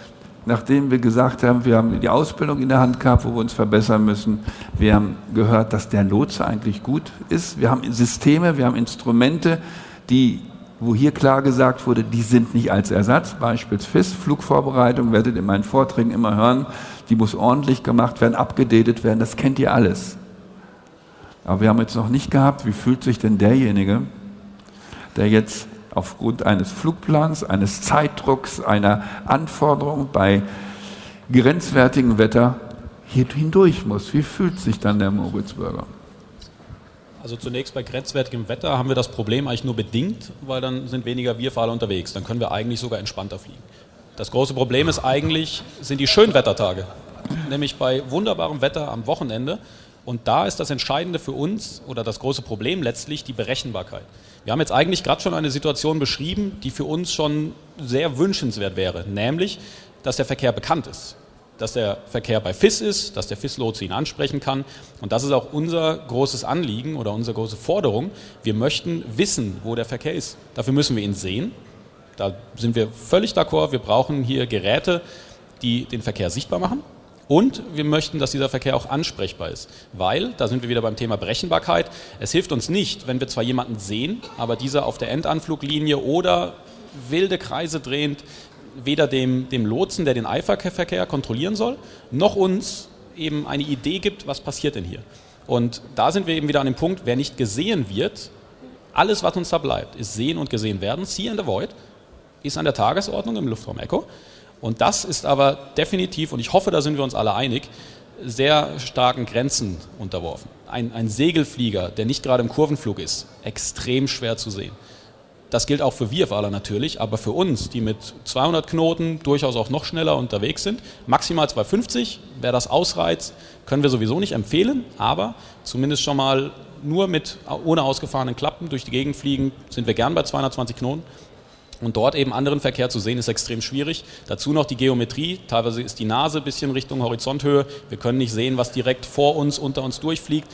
nachdem wir gesagt haben, wir haben die Ausbildung in der Hand gehabt, wo wir uns verbessern müssen. Wir haben gehört, dass der Lotse eigentlich gut ist. Wir haben Systeme, wir haben Instrumente, die, wo hier klar gesagt wurde, die sind nicht als Ersatz. Beispielsweise FIS, Flugvorbereitung, werdet ihr in meinen Vorträgen immer hören, die muss ordentlich gemacht werden, abgedatet werden, das kennt ihr alles. Aber wir haben jetzt noch nicht gehabt, wie fühlt sich denn derjenige, der jetzt aufgrund eines Flugplans, eines Zeitdrucks, einer Anforderung bei grenzwertigem Wetter hier hindurch muss. Wie fühlt sich dann der Moritzbürger? Also zunächst bei grenzwertigem Wetter haben wir das Problem eigentlich nur bedingt, weil dann sind weniger Wirfahrer unterwegs. Dann können wir eigentlich sogar entspannter fliegen. Das große Problem ist eigentlich, sind die Schönwettertage. Nämlich bei wunderbarem Wetter am Wochenende. Und da ist das Entscheidende für uns oder das große Problem letztlich die Berechenbarkeit. Wir haben jetzt eigentlich gerade schon eine Situation beschrieben, die für uns schon sehr wünschenswert wäre, nämlich, dass der Verkehr bekannt ist, dass der Verkehr bei FIS ist, dass der FIS-Lotse ihn ansprechen kann. Und das ist auch unser großes Anliegen oder unsere große Forderung. Wir möchten wissen, wo der Verkehr ist. Dafür müssen wir ihn sehen. Da sind wir völlig d'accord. Wir brauchen hier Geräte, die den Verkehr sichtbar machen. Und wir möchten, dass dieser Verkehr auch ansprechbar ist, weil, da sind wir wieder beim Thema Berechenbarkeit, es hilft uns nicht, wenn wir zwar jemanden sehen, aber dieser auf der Endanfluglinie oder wilde Kreise drehend weder dem, dem Lotsen, der den Eiferverkehr kontrollieren soll, noch uns eben eine Idee gibt, was passiert denn hier. Und da sind wir eben wieder an dem Punkt, wer nicht gesehen wird, alles, was uns da bleibt, ist sehen und gesehen werden. See and avoid ist an der Tagesordnung im Luftraum Echo. Und das ist aber definitiv, und ich hoffe, da sind wir uns alle einig, sehr starken Grenzen unterworfen. Ein, ein Segelflieger, der nicht gerade im Kurvenflug ist, extrem schwer zu sehen. Das gilt auch für VFAler natürlich, aber für uns, die mit 200 Knoten durchaus auch noch schneller unterwegs sind, maximal 250, wer das ausreizt, können wir sowieso nicht empfehlen, aber zumindest schon mal nur mit ohne ausgefahrenen Klappen durch die Gegend fliegen, sind wir gern bei 220 Knoten. Und dort eben anderen Verkehr zu sehen, ist extrem schwierig. Dazu noch die Geometrie. Teilweise ist die Nase ein bisschen Richtung Horizonthöhe. Wir können nicht sehen, was direkt vor uns, unter uns durchfliegt.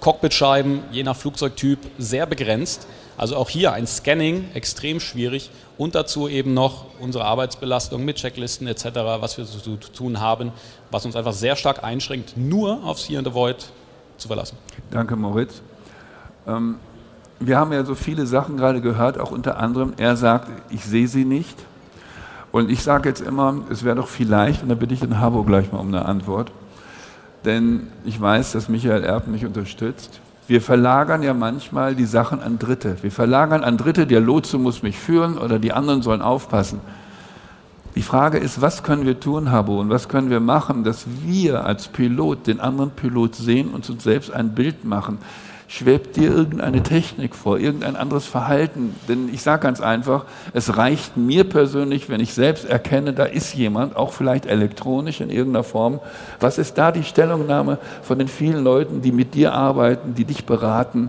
Cockpitscheiben, je nach Flugzeugtyp, sehr begrenzt. Also auch hier ein Scanning extrem schwierig. Und dazu eben noch unsere Arbeitsbelastung mit Checklisten etc., was wir zu tun haben, was uns einfach sehr stark einschränkt, nur auf See and Avoid zu verlassen. Danke, Moritz. Ähm wir haben ja so viele Sachen gerade gehört, auch unter anderem, er sagt, ich sehe sie nicht. Und ich sage jetzt immer, es wäre doch vielleicht, und da bitte ich den Habo gleich mal um eine Antwort, denn ich weiß, dass Michael Erb mich unterstützt. Wir verlagern ja manchmal die Sachen an Dritte. Wir verlagern an Dritte, der Lotse muss mich führen oder die anderen sollen aufpassen. Die Frage ist, was können wir tun, Habo, und was können wir machen, dass wir als Pilot den anderen Pilot sehen und uns selbst ein Bild machen schwebt dir irgendeine Technik vor, irgendein anderes Verhalten. Denn ich sage ganz einfach, es reicht mir persönlich, wenn ich selbst erkenne, da ist jemand, auch vielleicht elektronisch in irgendeiner Form. Was ist da die Stellungnahme von den vielen Leuten, die mit dir arbeiten, die dich beraten?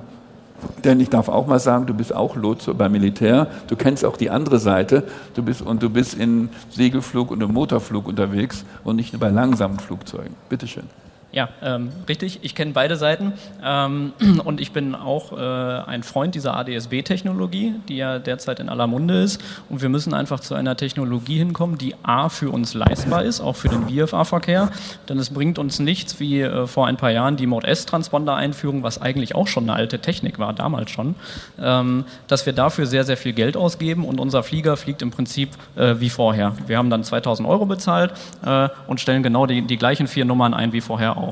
Denn ich darf auch mal sagen, du bist auch Lotse beim Militär. Du kennst auch die andere Seite. Du bist, und du bist in Segelflug und im Motorflug unterwegs und nicht nur bei langsamen Flugzeugen. Bitteschön. Ja, ähm, richtig. Ich kenne beide Seiten ähm, und ich bin auch äh, ein Freund dieser ADS-B-Technologie, die ja derzeit in aller Munde ist. Und wir müssen einfach zu einer Technologie hinkommen, die A für uns leistbar ist, auch für den VFA-Verkehr. Denn es bringt uns nichts, wie äh, vor ein paar Jahren die Mode-S-Transponder-Einführung, was eigentlich auch schon eine alte Technik war, damals schon, ähm, dass wir dafür sehr, sehr viel Geld ausgeben und unser Flieger fliegt im Prinzip äh, wie vorher. Wir haben dann 2000 Euro bezahlt äh, und stellen genau die, die gleichen vier Nummern ein wie vorher auch.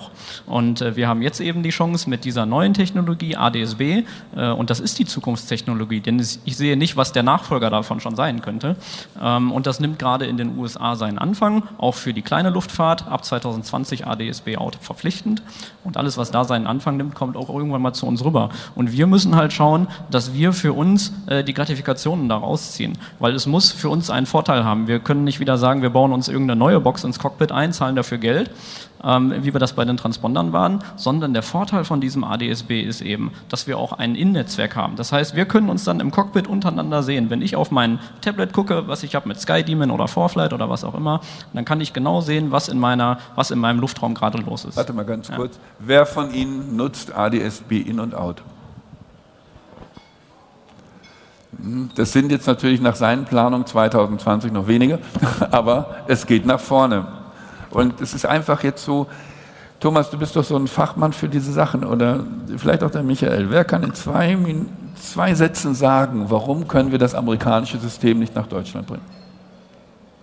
Und äh, wir haben jetzt eben die Chance mit dieser neuen Technologie, ADSB, äh, und das ist die Zukunftstechnologie, denn ich sehe nicht, was der Nachfolger davon schon sein könnte. Ähm, und das nimmt gerade in den USA seinen Anfang, auch für die kleine Luftfahrt, ab 2020 ADSB Auto verpflichtend. Und alles, was da seinen Anfang nimmt, kommt auch irgendwann mal zu uns rüber. Und wir müssen halt schauen, dass wir für uns äh, die Gratifikationen daraus ziehen, weil es muss für uns einen Vorteil haben. Wir können nicht wieder sagen, wir bauen uns irgendeine neue Box ins Cockpit ein, zahlen dafür Geld, ähm, wie wir das bei den Transpondern waren, sondern der Vorteil von diesem ADSB ist eben, dass wir auch ein In-Netzwerk haben. Das heißt, wir können uns dann im Cockpit untereinander sehen. Wenn ich auf mein Tablet gucke, was ich habe mit SkyDemon oder Forflight oder was auch immer, dann kann ich genau sehen, was in, meiner, was in meinem Luftraum gerade los ist. Warte mal ganz ja. kurz. Wer von Ihnen nutzt ADSB in und out? Das sind jetzt natürlich nach seinen Planungen 2020 noch wenige, aber es geht nach vorne. Und es ist einfach jetzt so, Thomas, du bist doch so ein Fachmann für diese Sachen oder vielleicht auch der Michael. Wer kann in zwei, zwei Sätzen sagen, warum können wir das amerikanische System nicht nach Deutschland bringen?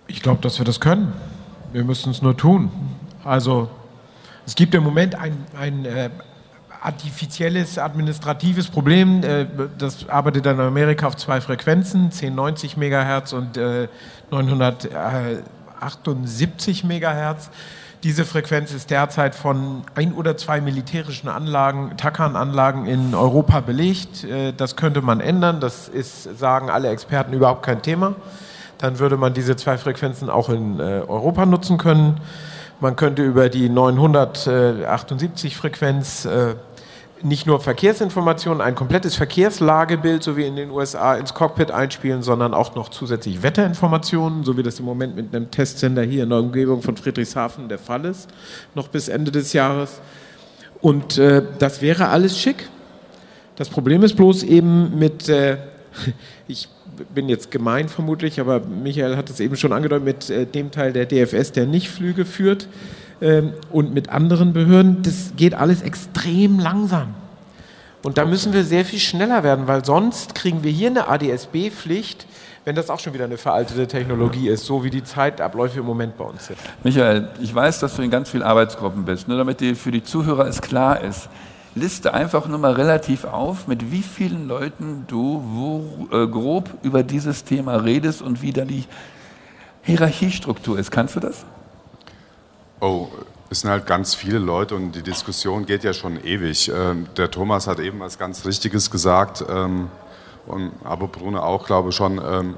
Ich glaube, dass wir das können. Wir müssen es nur tun. Also es gibt im Moment ein, ein äh, artifizielles administratives Problem. Äh, das arbeitet in Amerika auf zwei Frequenzen, 1090 MHz und äh, 978 MHz. Diese Frequenz ist derzeit von ein oder zwei militärischen Anlagen, Takan-Anlagen in Europa belegt. Äh, das könnte man ändern. Das ist, sagen alle Experten, überhaupt kein Thema. Dann würde man diese zwei Frequenzen auch in äh, Europa nutzen können. Man könnte über die 978 Frequenz äh, nicht nur Verkehrsinformationen, ein komplettes Verkehrslagebild, so wie in den USA, ins Cockpit einspielen, sondern auch noch zusätzlich Wetterinformationen, so wie das im Moment mit einem Testsender hier in der Umgebung von Friedrichshafen der Fall ist, noch bis Ende des Jahres. Und äh, das wäre alles schick. Das Problem ist bloß eben mit, äh, ich bin jetzt gemein vermutlich, aber Michael hat es eben schon angedeutet, mit äh, dem Teil der DFS, der nicht Flüge führt ähm, und mit anderen Behörden, das geht alles extrem langsam. Und da müssen wir sehr viel schneller werden, weil sonst kriegen wir hier eine ADSB-Pflicht, wenn das auch schon wieder eine veraltete Technologie ist, so wie die Zeitabläufe im Moment bei uns sind. Michael, ich weiß, dass du in ganz vielen Arbeitsgruppen bist, nur damit die, für die Zuhörer es klar ist. Liste einfach nur mal relativ auf, mit wie vielen Leuten du wo, äh, grob über dieses Thema redest und wie da die Hierarchiestruktur ist. Kannst du das? Oh, es sind halt ganz viele Leute und die Diskussion geht ja schon ewig. Ähm, der Thomas hat eben was ganz Richtiges gesagt, ähm, und aber Brune auch, glaube ich schon. Ähm,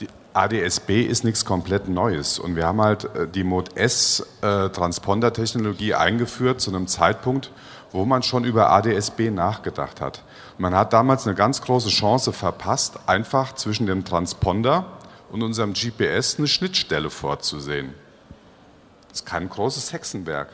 die ADSB ist nichts komplett Neues und wir haben halt äh, die Mod S äh, Transponder-Technologie eingeführt zu einem Zeitpunkt, wo man schon über ADSB nachgedacht hat. Man hat damals eine ganz große Chance verpasst, einfach zwischen dem Transponder und unserem GPS eine Schnittstelle vorzusehen. Das ist kein großes Hexenwerk.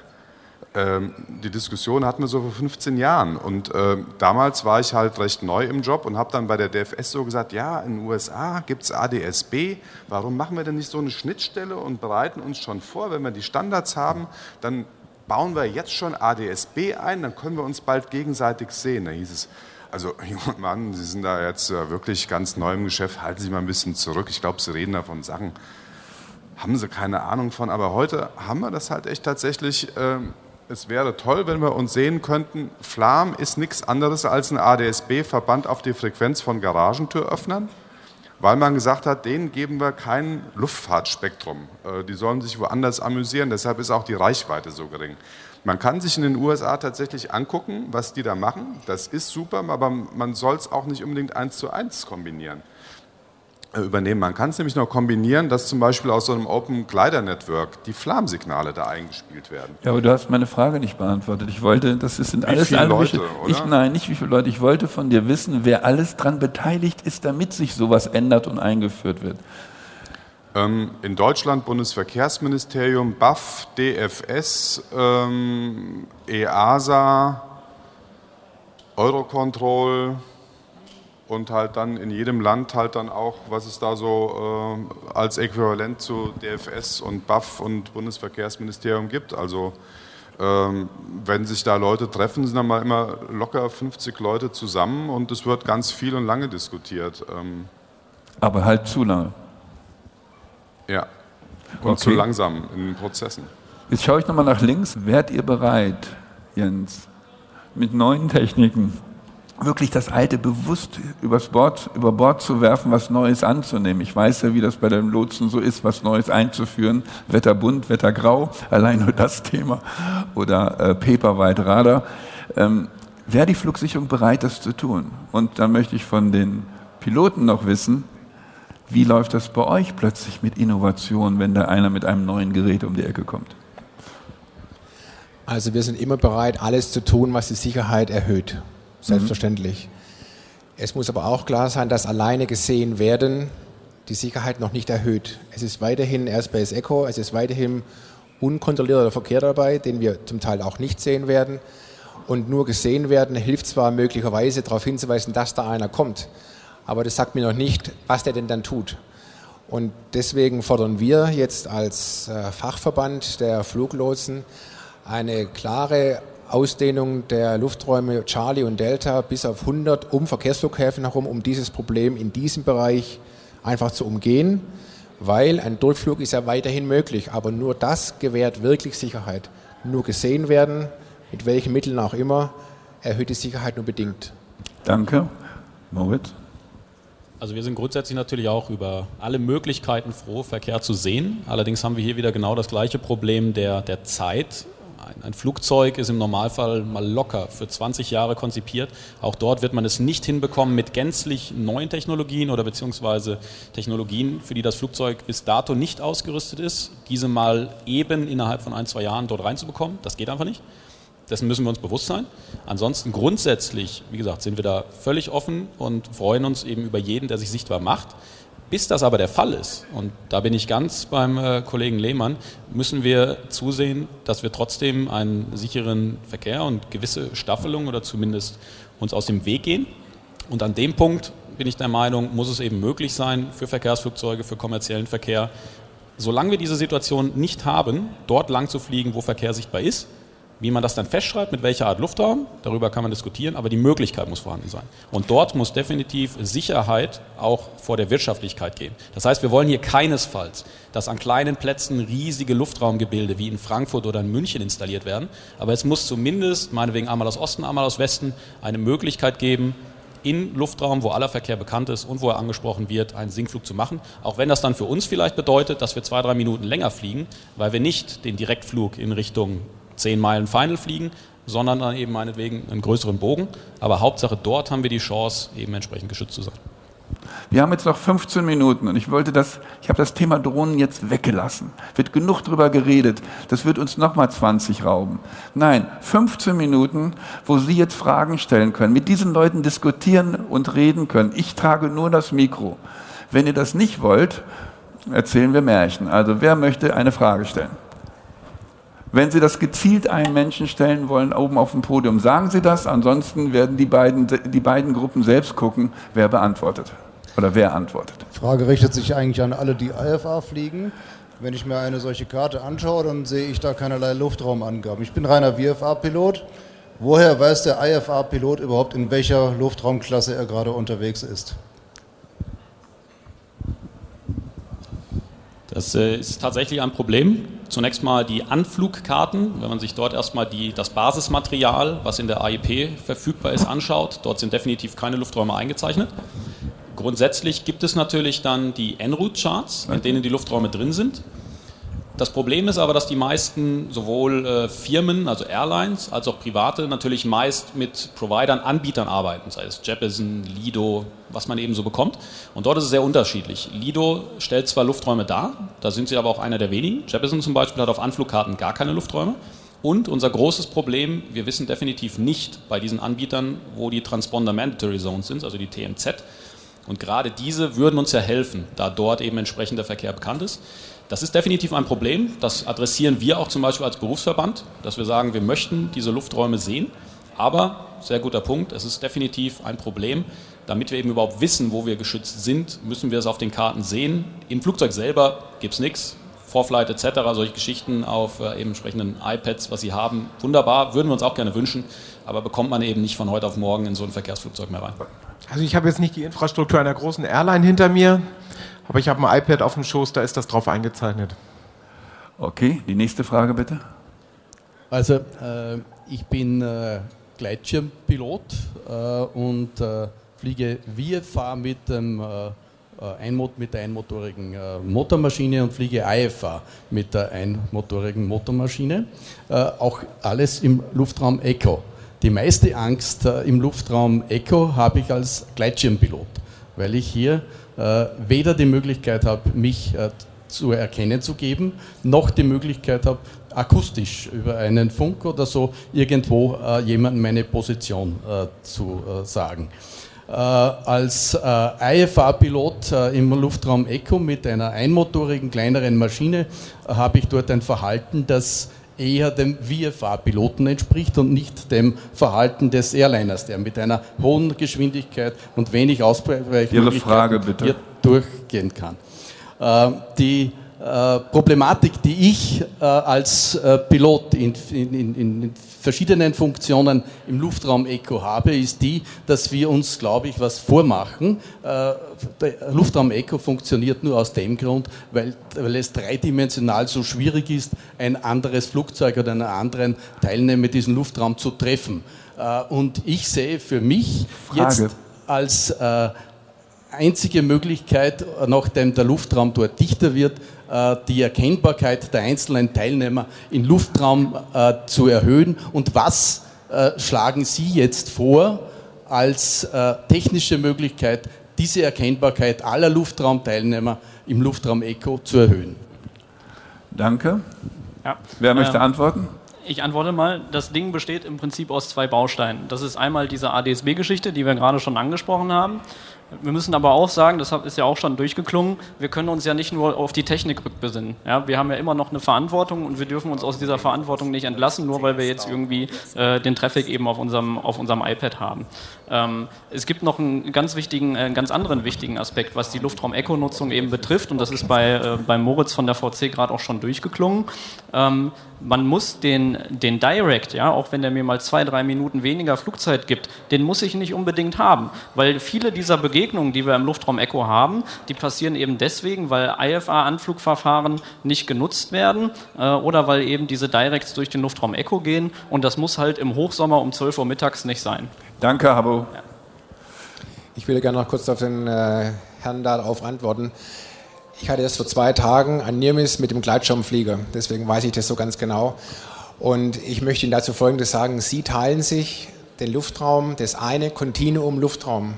Ähm, die Diskussion hatten wir so vor 15 Jahren. Und äh, damals war ich halt recht neu im Job und habe dann bei der DFS so gesagt, ja, in den USA gibt es ADSB, warum machen wir denn nicht so eine Schnittstelle und bereiten uns schon vor, wenn wir die Standards haben, dann bauen wir jetzt schon ADSB ein, dann können wir uns bald gegenseitig sehen. Da hieß es, also junger Mann, Sie sind da jetzt äh, wirklich ganz neu im Geschäft, halten Sie mal ein bisschen zurück. Ich glaube, Sie reden da von Sachen, haben sie keine Ahnung von. Aber heute haben wir das halt echt tatsächlich. Äh, es wäre toll, wenn wir uns sehen könnten, Flam ist nichts anderes als ein ADSB-Verband auf die Frequenz von Garagentüröffnern, weil man gesagt hat, denen geben wir kein Luftfahrtspektrum. Äh, die sollen sich woanders amüsieren, deshalb ist auch die Reichweite so gering. Man kann sich in den USA tatsächlich angucken, was die da machen. Das ist super, aber man soll es auch nicht unbedingt eins zu eins kombinieren. Äh, übernehmen. Man kann es nämlich noch kombinieren, dass zum Beispiel aus so einem Open Glider Network die Flamsignale da eingespielt werden. Ja, aber du hast meine Frage nicht beantwortet. Ich wollte, das sind alles viele Leute, ich, Nein, nicht wie viele Leute. Ich wollte von dir wissen, wer alles daran beteiligt ist, damit sich sowas ändert und eingeführt wird. Ähm, in Deutschland Bundesverkehrsministerium, BAF, DFS, ähm, EASA, Eurocontrol, und halt dann in jedem Land halt dann auch, was es da so äh, als Äquivalent zu DFS und BAF und Bundesverkehrsministerium gibt. Also ähm, wenn sich da Leute treffen, sind dann mal immer locker 50 Leute zusammen und es wird ganz viel und lange diskutiert. Ähm, Aber halt zu lange. Ja. Und okay. zu langsam in den Prozessen. Jetzt schaue ich nochmal nach links. Wärt ihr bereit, Jens, mit neuen Techniken wirklich das Alte bewusst übers Bord, über Bord zu werfen, was Neues anzunehmen. Ich weiß ja, wie das bei dem Lotsen so ist, was Neues einzuführen. Wetterbunt, Wettergrau, allein nur das Thema. Oder äh, Paperwhite Radar. Ähm, Wäre die Flugsicherung bereit, das zu tun? Und dann möchte ich von den Piloten noch wissen, wie läuft das bei euch plötzlich mit Innovation, wenn da einer mit einem neuen Gerät um die Ecke kommt? Also wir sind immer bereit, alles zu tun, was die Sicherheit erhöht selbstverständlich. Mhm. Es muss aber auch klar sein, dass alleine gesehen werden die Sicherheit noch nicht erhöht. Es ist weiterhin Airspace Echo, es ist weiterhin unkontrollierter Verkehr dabei, den wir zum Teil auch nicht sehen werden. Und nur gesehen werden hilft zwar möglicherweise darauf hinzuweisen, dass da einer kommt. aber das sagt mir noch nicht, was der denn dann tut. Und deswegen fordern wir jetzt als äh, Fachverband der Fluglotsen eine klare Ausdehnung der Lufträume Charlie und Delta bis auf 100 um Verkehrsflughäfen herum, um dieses Problem in diesem Bereich einfach zu umgehen, weil ein Durchflug ist ja weiterhin möglich, aber nur das gewährt wirklich Sicherheit. Nur gesehen werden, mit welchen Mitteln auch immer, erhöht die Sicherheit nur bedingt. Danke. Moritz? Also wir sind grundsätzlich natürlich auch über alle Möglichkeiten froh, Verkehr zu sehen. Allerdings haben wir hier wieder genau das gleiche Problem der, der Zeit. Ein, ein, Flugzeug ist im Normalfall mal locker für 20 Jahre konzipiert. Auch dort wird man es nicht hinbekommen, mit gänzlich neuen Technologien oder beziehungsweise Technologien, für die das Flugzeug bis dato nicht ausgerüstet ist, diese mal eben innerhalb von ein, zwei Jahren dort reinzubekommen. Das geht einfach nicht. Dessen müssen wir uns bewusst sein. Ansonsten grundsätzlich, wie gesagt, sind wir da völlig offen und freuen uns eben über jeden, der sich sichtbar macht. Bis das aber der Fall ist, und da bin ich ganz beim äh, Kollegen Lehmann, müssen wir zusehen, dass wir trotzdem einen sicheren Verkehr und gewisse Staffelung oder zumindest uns aus dem Weg gehen. Und an dem Punkt bin ich der Meinung, muss es eben möglich sein, für Verkehrsflugzeuge, für kommerziellen Verkehr, solange wir diese Situation nicht haben, dort lang zu fliegen, wo Verkehr sichtbar ist, wie man das dann festschreibt, mit welcher Art Luftraum, darüber kann man diskutieren, aber die Möglichkeit muss vorhanden sein. Und dort muss definitiv Sicherheit auch vor der Wirtschaftlichkeit gehen. Das heißt, wir wollen hier keinesfalls, dass an kleinen Plätzen riesige Luftraumgebilde wie in Frankfurt oder in München installiert werden, aber es muss zumindest, meinetwegen einmal aus Osten, einmal aus Westen, eine Möglichkeit geben, in Luftraum, wo aller Verkehr bekannt ist und wo er angesprochen wird, einen Sinkflug zu machen. Auch wenn das dann für uns vielleicht bedeutet, dass wir zwei, drei Minuten länger fliegen, weil wir nicht den Direktflug in Richtung 10 Meilen Final fliegen, sondern dann eben meinetwegen einen größeren Bogen. Aber Hauptsache dort haben wir die Chance, eben entsprechend geschützt zu sein. Wir haben jetzt noch 15 Minuten und ich wollte das, ich habe das Thema Drohnen jetzt weggelassen. Wird genug drüber geredet. Das wird uns nochmal 20 rauben. Nein, 15 Minuten, wo Sie jetzt Fragen stellen können, mit diesen Leuten diskutieren und reden können. Ich trage nur das Mikro. Wenn ihr das nicht wollt, erzählen wir Märchen. Also wer möchte eine Frage stellen? Wenn Sie das gezielt einem Menschen stellen wollen, oben auf dem Podium, sagen Sie das. Ansonsten werden die beiden, die beiden Gruppen selbst gucken, wer beantwortet oder wer antwortet. Die Frage richtet sich eigentlich an alle, die IFA fliegen. Wenn ich mir eine solche Karte anschaue, dann sehe ich da keinerlei Luftraumangaben. Ich bin reiner VFA-Pilot. Woher weiß der IFA-Pilot überhaupt, in welcher Luftraumklasse er gerade unterwegs ist? Das äh, ist tatsächlich ein Problem. Zunächst mal die Anflugkarten, wenn man sich dort erstmal die, das Basismaterial, was in der AIP verfügbar ist, anschaut. Dort sind definitiv keine Lufträume eingezeichnet. Grundsätzlich gibt es natürlich dann die En-Route-Charts, in denen die Lufträume drin sind. Das Problem ist aber, dass die meisten sowohl äh, Firmen, also Airlines, als auch Private natürlich meist mit Providern, Anbietern arbeiten, sei es Jeppesen, Lido, was man eben so bekommt. Und dort ist es sehr unterschiedlich. Lido stellt zwar Lufträume dar, da sind sie aber auch einer der wenigen. Jeppesen zum Beispiel hat auf Anflugkarten gar keine Lufträume. Und unser großes Problem, wir wissen definitiv nicht bei diesen Anbietern, wo die Transponder Mandatory Zones sind, also die TMZ. Und gerade diese würden uns ja helfen, da dort eben entsprechender Verkehr bekannt ist. Das ist definitiv ein Problem. Das adressieren wir auch zum Beispiel als Berufsverband, dass wir sagen, wir möchten diese Lufträume sehen. Aber, sehr guter Punkt, es ist definitiv ein Problem. Damit wir eben überhaupt wissen, wo wir geschützt sind, müssen wir es auf den Karten sehen. Im Flugzeug selber gibt es nichts. Vorflight etc., solche Geschichten auf äh, entsprechenden iPads, was sie haben, wunderbar, würden wir uns auch gerne wünschen, aber bekommt man eben nicht von heute auf morgen in so ein Verkehrsflugzeug mehr rein. Also ich habe jetzt nicht die Infrastruktur einer großen Airline hinter mir. Aber ich habe ein iPad auf dem Schoß, da ist das drauf eingezeichnet. Okay, die nächste Frage bitte. Also äh, ich bin äh, Gleitschirmpilot äh, und äh, fliege VFA mit, dem, äh, äh, Einmot mit der einmotorigen Motormaschine und fliege IFA mit der einmotorigen Motormaschine. auch alles im Luftraum Echo. Die meiste Angst im Luftraum Echo habe ich als Gleitschirmpilot, weil ich hier weder die Möglichkeit habe, mich äh, zu erkennen zu geben, noch die Möglichkeit habe, akustisch über einen Funk oder so irgendwo äh, jemandem meine Position äh, zu äh, sagen. Äh, als IFA-Pilot im Luftraum Echo mit einer einmotorigen kleineren Maschine habe ich dort ein Verhalten, das eher dem VFA-Piloten entspricht und nicht dem Verhalten des Airliners, der mit einer hohen Geschwindigkeit und wenig Ausweichmöglichkeiten durchgehen kann. Äh, die Problematik, die ich äh, als äh, Pilot in, in, in, verschiedenen Funktionen im Luftraum Eco habe, ist die, dass wir uns, glaube ich, was vormachen. Äh, der Luftraum Eco funktioniert nur aus dem Grund, weil, weil es dreidimensional so schwierig ist, ein anderes Flugzeug oder einen anderen Teilnehmer in diesem Luftraum zu treffen. Äh, und ich sehe für mich Frage. jetzt als äh, einzige Möglichkeit, nachdem der Luftraum dort dichter wird, äh, die Erkennbarkeit der einzelnen Teilnehmer im Luftraum äh, zu erhöhen. Und was äh, schlagen Sie jetzt vor als technische Möglichkeit, diese Erkennbarkeit aller Luftraumteilnehmer im Luftraum Eco zu erhöhen? Danke. Ja. Wer möchte ähm, antworten? Ich antworte mal, das Ding besteht im Prinzip aus zwei Bausteinen. Das ist einmal diese ADSB-Geschichte, die wir gerade schon angesprochen haben. Wir müssen aber auch sagen, das ist ja auch schon durchgeklungen, wir können uns ja nicht nur auf die Technik rückbesinnen. Ja, wir haben ja immer noch eine Verantwortung und wir dürfen uns aus dieser Verantwortung nicht entlassen, nur weil wir jetzt irgendwie äh, den Traffic eben auf unserem, auf unserem iPad haben. Ähm, es gibt noch einen ganz wichtigen, äh, einen ganz anderen wichtigen Aspekt, was die Luftraum-Eco-Nutzung eben betrifft und das ist bei, äh, bei Moritz von der VC gerade auch schon durchgeklungen. Ähm, man muss den, den Direct, ja, auch wenn der mir mal zwei, drei Minuten weniger Flugzeit gibt, den muss ich nicht unbedingt haben, weil viele dieser Begegnungen, die wir im Luftraum Echo haben, die passieren eben deswegen, weil IFA-Anflugverfahren nicht genutzt werden äh, oder weil eben diese Directs durch den Luftraum Echo gehen und das muss halt im Hochsommer um 12 Uhr mittags nicht sein. Danke, Habo. Ich würde gerne noch kurz auf den äh, Herrn darauf antworten. Ich hatte das vor zwei Tagen ein Nirmis mit dem Gleitschirmflieger, deswegen weiß ich das so ganz genau. Und ich möchte Ihnen dazu Folgendes sagen. Sie teilen sich den Luftraum, das eine Kontinuum Luftraum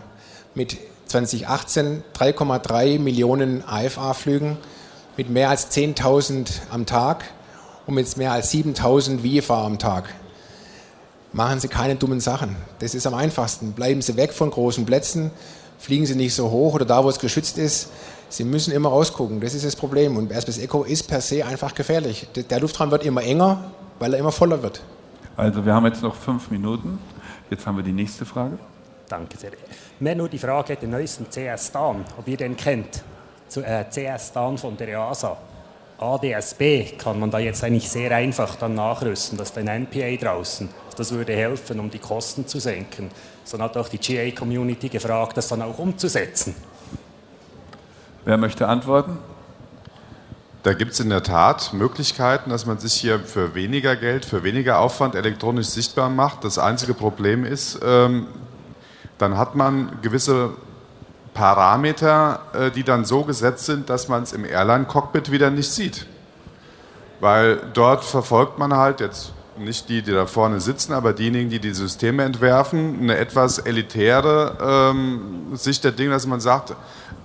mit 2018 3,3 Millionen AFA-Flügen, mit mehr als 10.000 am Tag und mit mehr als 7.000 VFA am Tag. Machen Sie keine dummen Sachen. Das ist am einfachsten. Bleiben Sie weg von großen Plätzen, fliegen Sie nicht so hoch oder da, wo es geschützt ist. Sie müssen immer rausgucken, das ist das Problem. Und Airbus Echo ist per se einfach gefährlich. Der Luftraum wird immer enger, weil er immer voller wird. Also wir haben jetzt noch fünf Minuten. Jetzt haben wir die nächste Frage. Danke sehr. Mehr nur die Frage, den neuesten CS-Dan, ob ihr den kennt. Äh, CS-Dan von der EASA. ADSB kann man da jetzt eigentlich sehr einfach dann nachrüsten, das ist ein NPA draußen. Das würde helfen, um die Kosten zu senken. So hat auch die GA-Community gefragt, das dann auch umzusetzen. Wer möchte antworten? Da gibt es in der Tat Möglichkeiten, dass man sich hier für weniger Geld, für weniger Aufwand elektronisch sichtbar macht. Das einzige Problem ist, ähm, dann hat man gewisse Parameter, äh, die dann so gesetzt sind, dass man es im Airline-Cockpit wieder nicht sieht. Weil dort verfolgt man halt jetzt nicht die, die da vorne sitzen, aber diejenigen, die die Systeme entwerfen, eine etwas elitäre ähm, Sicht der Dinge, dass man sagt,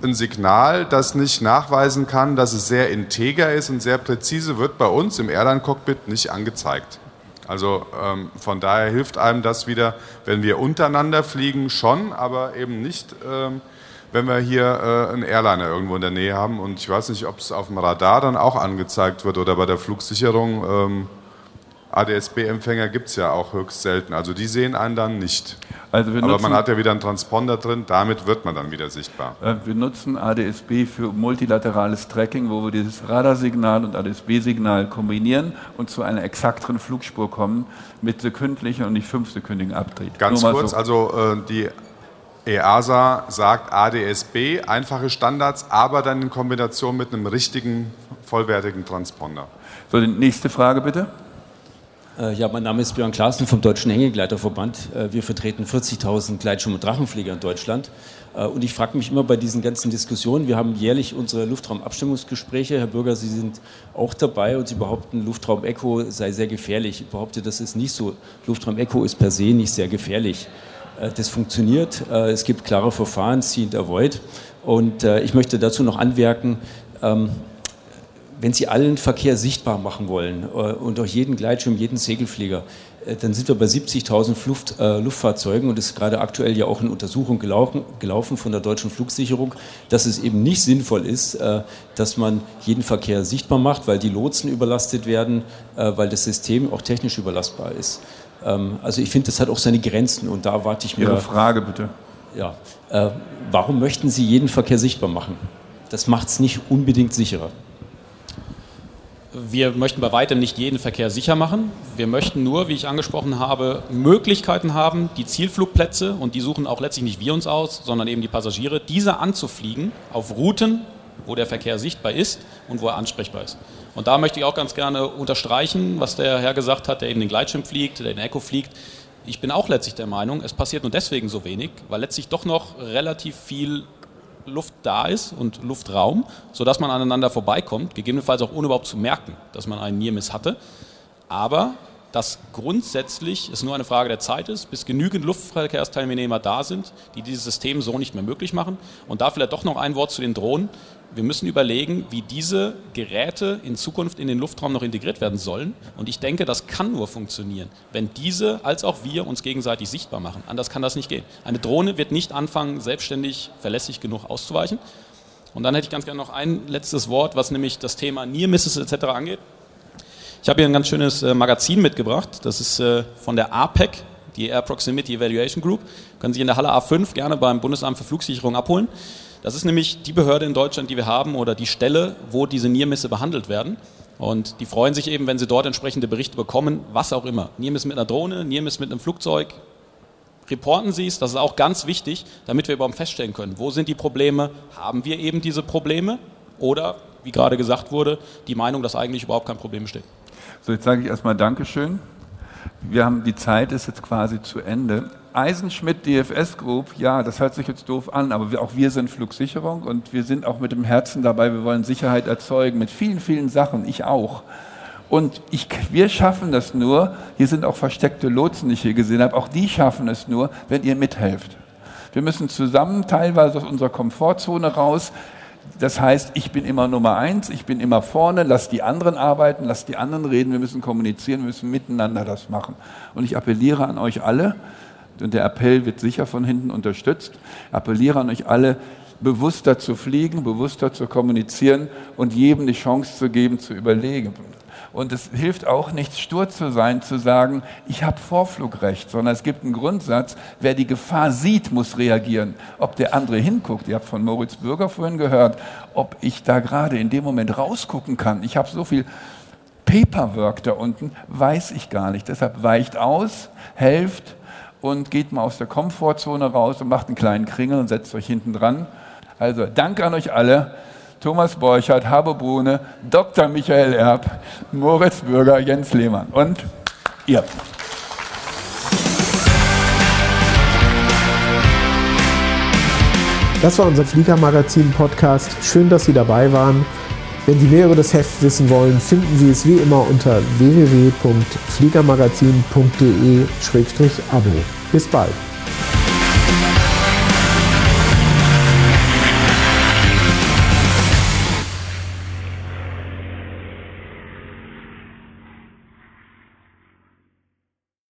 ein Signal, das nicht nachweisen kann, dass es sehr integer ist und sehr präzise, wird bei uns im Airline-Cockpit nicht angezeigt. Also ähm, von daher hilft einem das wieder, wenn wir untereinander fliegen, schon, aber eben nicht, ähm, wenn wir hier äh, einen Airliner irgendwo in der Nähe haben. Und ich weiß nicht, ob es auf dem Radar dann auch angezeigt wird oder bei der Flugsicherung. Ähm, ADSB-Empfänger gibt es ja auch höchst selten. Also die sehen einen dann nicht. Also Aber man hat ja wieder einen Transponder drin, damit wird man dann wieder sichtbar. Äh, wir nutzen ADSB für multilaterales Tracking, wo wir dieses Radarsignal und ADSB-Signal kombinieren und zu einer exakteren Flugspur kommen mit sekündlichen und nicht fünfsekündigen Abtrieb. Ganz kurz, so. also äh, die EASA sagt ADSB, einfache Standards, aber dann in Kombination mit einem richtigen, vollwertigen Transponder. So, die nächste Frage bitte. Äh, ja, mein Name ist Björn Klaassen vom Deutschen Hängegleiterverband. Äh, wir vertreten 40.000 Gleitschirm- und Drachenflieger in Deutschland. Äh, und ich frage mich immer bei diesen ganzen Diskussionen, wir haben jährlich unsere Luftraumabstimmungsgespräche. Herr Bürger, Sie sind auch dabei und Sie behaupten, Luftraum Echo sei sehr gefährlich. Ich behaupte, das ist nicht so. Luftraum Echo ist per se nicht sehr gefährlich. Das funktioniert. Es gibt klare Verfahren, see and avoid. Und ich möchte dazu noch anmerken, ähm, wenn Sie allen Verkehr sichtbar machen wollen äh, und auch jeden Gleitschirm, jeden Segelflieger, äh, dann sind wir bei 70.000 Luft, äh, Luftfahrzeugen und es ist gerade aktuell ja auch eine Untersuchung gelaufen, gelaufen, von der deutschen Flugsicherung, dass es eben nicht sinnvoll ist, äh, dass man jeden Verkehr sichtbar macht, weil die Lotsen überlastet werden, äh, weil das System auch technisch überlastbar ist. Ähm, also ich finde, das hat auch seine Grenzen und da erwarte ich mir. Ihre Frage bitte. Ja, äh, warum möchten Sie jeden Verkehr sichtbar machen? Das macht es nicht unbedingt sicherer. Wir möchten bei weitem nicht jeden Verkehr sicher machen. Wir möchten nur, wie ich angesprochen habe, Möglichkeiten haben, die Zielflugplätze, und die suchen auch letztlich nicht wir uns aus, sondern eben die Passagiere, diese anzufliegen auf Routen, wo der Verkehr sichtbar ist und wo er ansprechbar ist. Und da möchte ich auch ganz gerne unterstreichen, was der Herr gesagt hat, der eben den Gleitschirm fliegt, der den Echo fliegt. Ich bin auch letztlich der Meinung, es passiert nur deswegen so wenig, weil letztlich doch noch relativ viel Luft da ist und Luftraum, sodass man aneinander vorbeikommt, gegebenenfalls auch ohne überhaupt zu merken, dass man einen Niermiss hatte. Aber dass grundsätzlich es nur eine Frage der Zeit ist, bis genügend Luftverkehrsteilnehmer da sind, die dieses System so nicht mehr möglich machen. Und da vielleicht doch noch ein Wort zu den Drohnen. Wir müssen überlegen, wie diese Geräte in Zukunft in den Luftraum noch integriert werden sollen. Und ich denke, das kann nur funktionieren, wenn diese als auch wir uns gegenseitig sichtbar machen. Anders kann das nicht gehen. Eine Drohne wird nicht anfangen, selbstständig verlässlich genug auszuweichen. Und dann hätte ich ganz gerne noch ein letztes Wort, was nämlich das Thema Near Misses etc. angeht. Ich habe hier ein ganz schönes äh, Magazin mitgebracht. Das ist äh, von der APEC, die Air Proximity Evaluation Group. Können Sie in der Halle A5 gerne beim Bundesamt für Flugsicherung abholen. Das ist nämlich die Behörde in Deutschland, die wir haben oder die Stelle, wo diese Niermisse behandelt werden. Und die freuen sich eben, wenn sie dort entsprechende Berichte bekommen, was auch immer. Niermiss mit einer Drohne, Niermiss mit einem Flugzeug. Reporten Sie es, das ist auch ganz wichtig, damit wir überhaupt feststellen können, wo sind die Probleme, haben wir eben diese Probleme oder, wie gerade gesagt wurde, die Meinung, dass eigentlich überhaupt kein Problem besteht. So, jetzt sage ich erstmal Dankeschön. Wir haben, die Zeit ist jetzt quasi zu Ende. Eisenschmidt DFS Group, ja, das hört sich jetzt doof an, aber wir, auch wir sind Flugsicherung und wir sind auch mit dem Herzen dabei, wir wollen Sicherheit erzeugen mit vielen, vielen Sachen, ich auch. Und ich, wir schaffen das nur, hier sind auch versteckte Lotsen, die ich hier gesehen habe, auch die schaffen es nur, wenn ihr mithelft. Wir müssen zusammen teilweise aus unserer Komfortzone raus das heißt, ich bin immer Nummer eins, ich bin immer vorne, lass die anderen arbeiten, lass die anderen reden, wir müssen kommunizieren, wir müssen miteinander das machen. Und ich appelliere an euch alle, und der Appell wird sicher von hinten unterstützt, appelliere an euch alle, bewusster zu fliegen, bewusster zu kommunizieren und jedem die Chance zu geben, zu überlegen. Und es hilft auch nicht, stur zu sein, zu sagen, ich habe Vorflugrecht, sondern es gibt einen Grundsatz, wer die Gefahr sieht, muss reagieren. Ob der andere hinguckt, ihr habt von Moritz Bürger vorhin gehört, ob ich da gerade in dem Moment rausgucken kann. Ich habe so viel Paperwork da unten, weiß ich gar nicht. Deshalb weicht aus, helft und geht mal aus der Komfortzone raus und macht einen kleinen Kringel und setzt euch hinten dran. Also danke an euch alle. Thomas Borchardt, Habe Brune, Dr. Michael Erb, Moritz Bürger, Jens Lehmann und ihr. Das war unser Fliegermagazin-Podcast. Schön, dass Sie dabei waren. Wenn Sie mehr über das Heft wissen wollen, finden Sie es wie immer unter www.fliegermagazin.de-abo. Bis bald.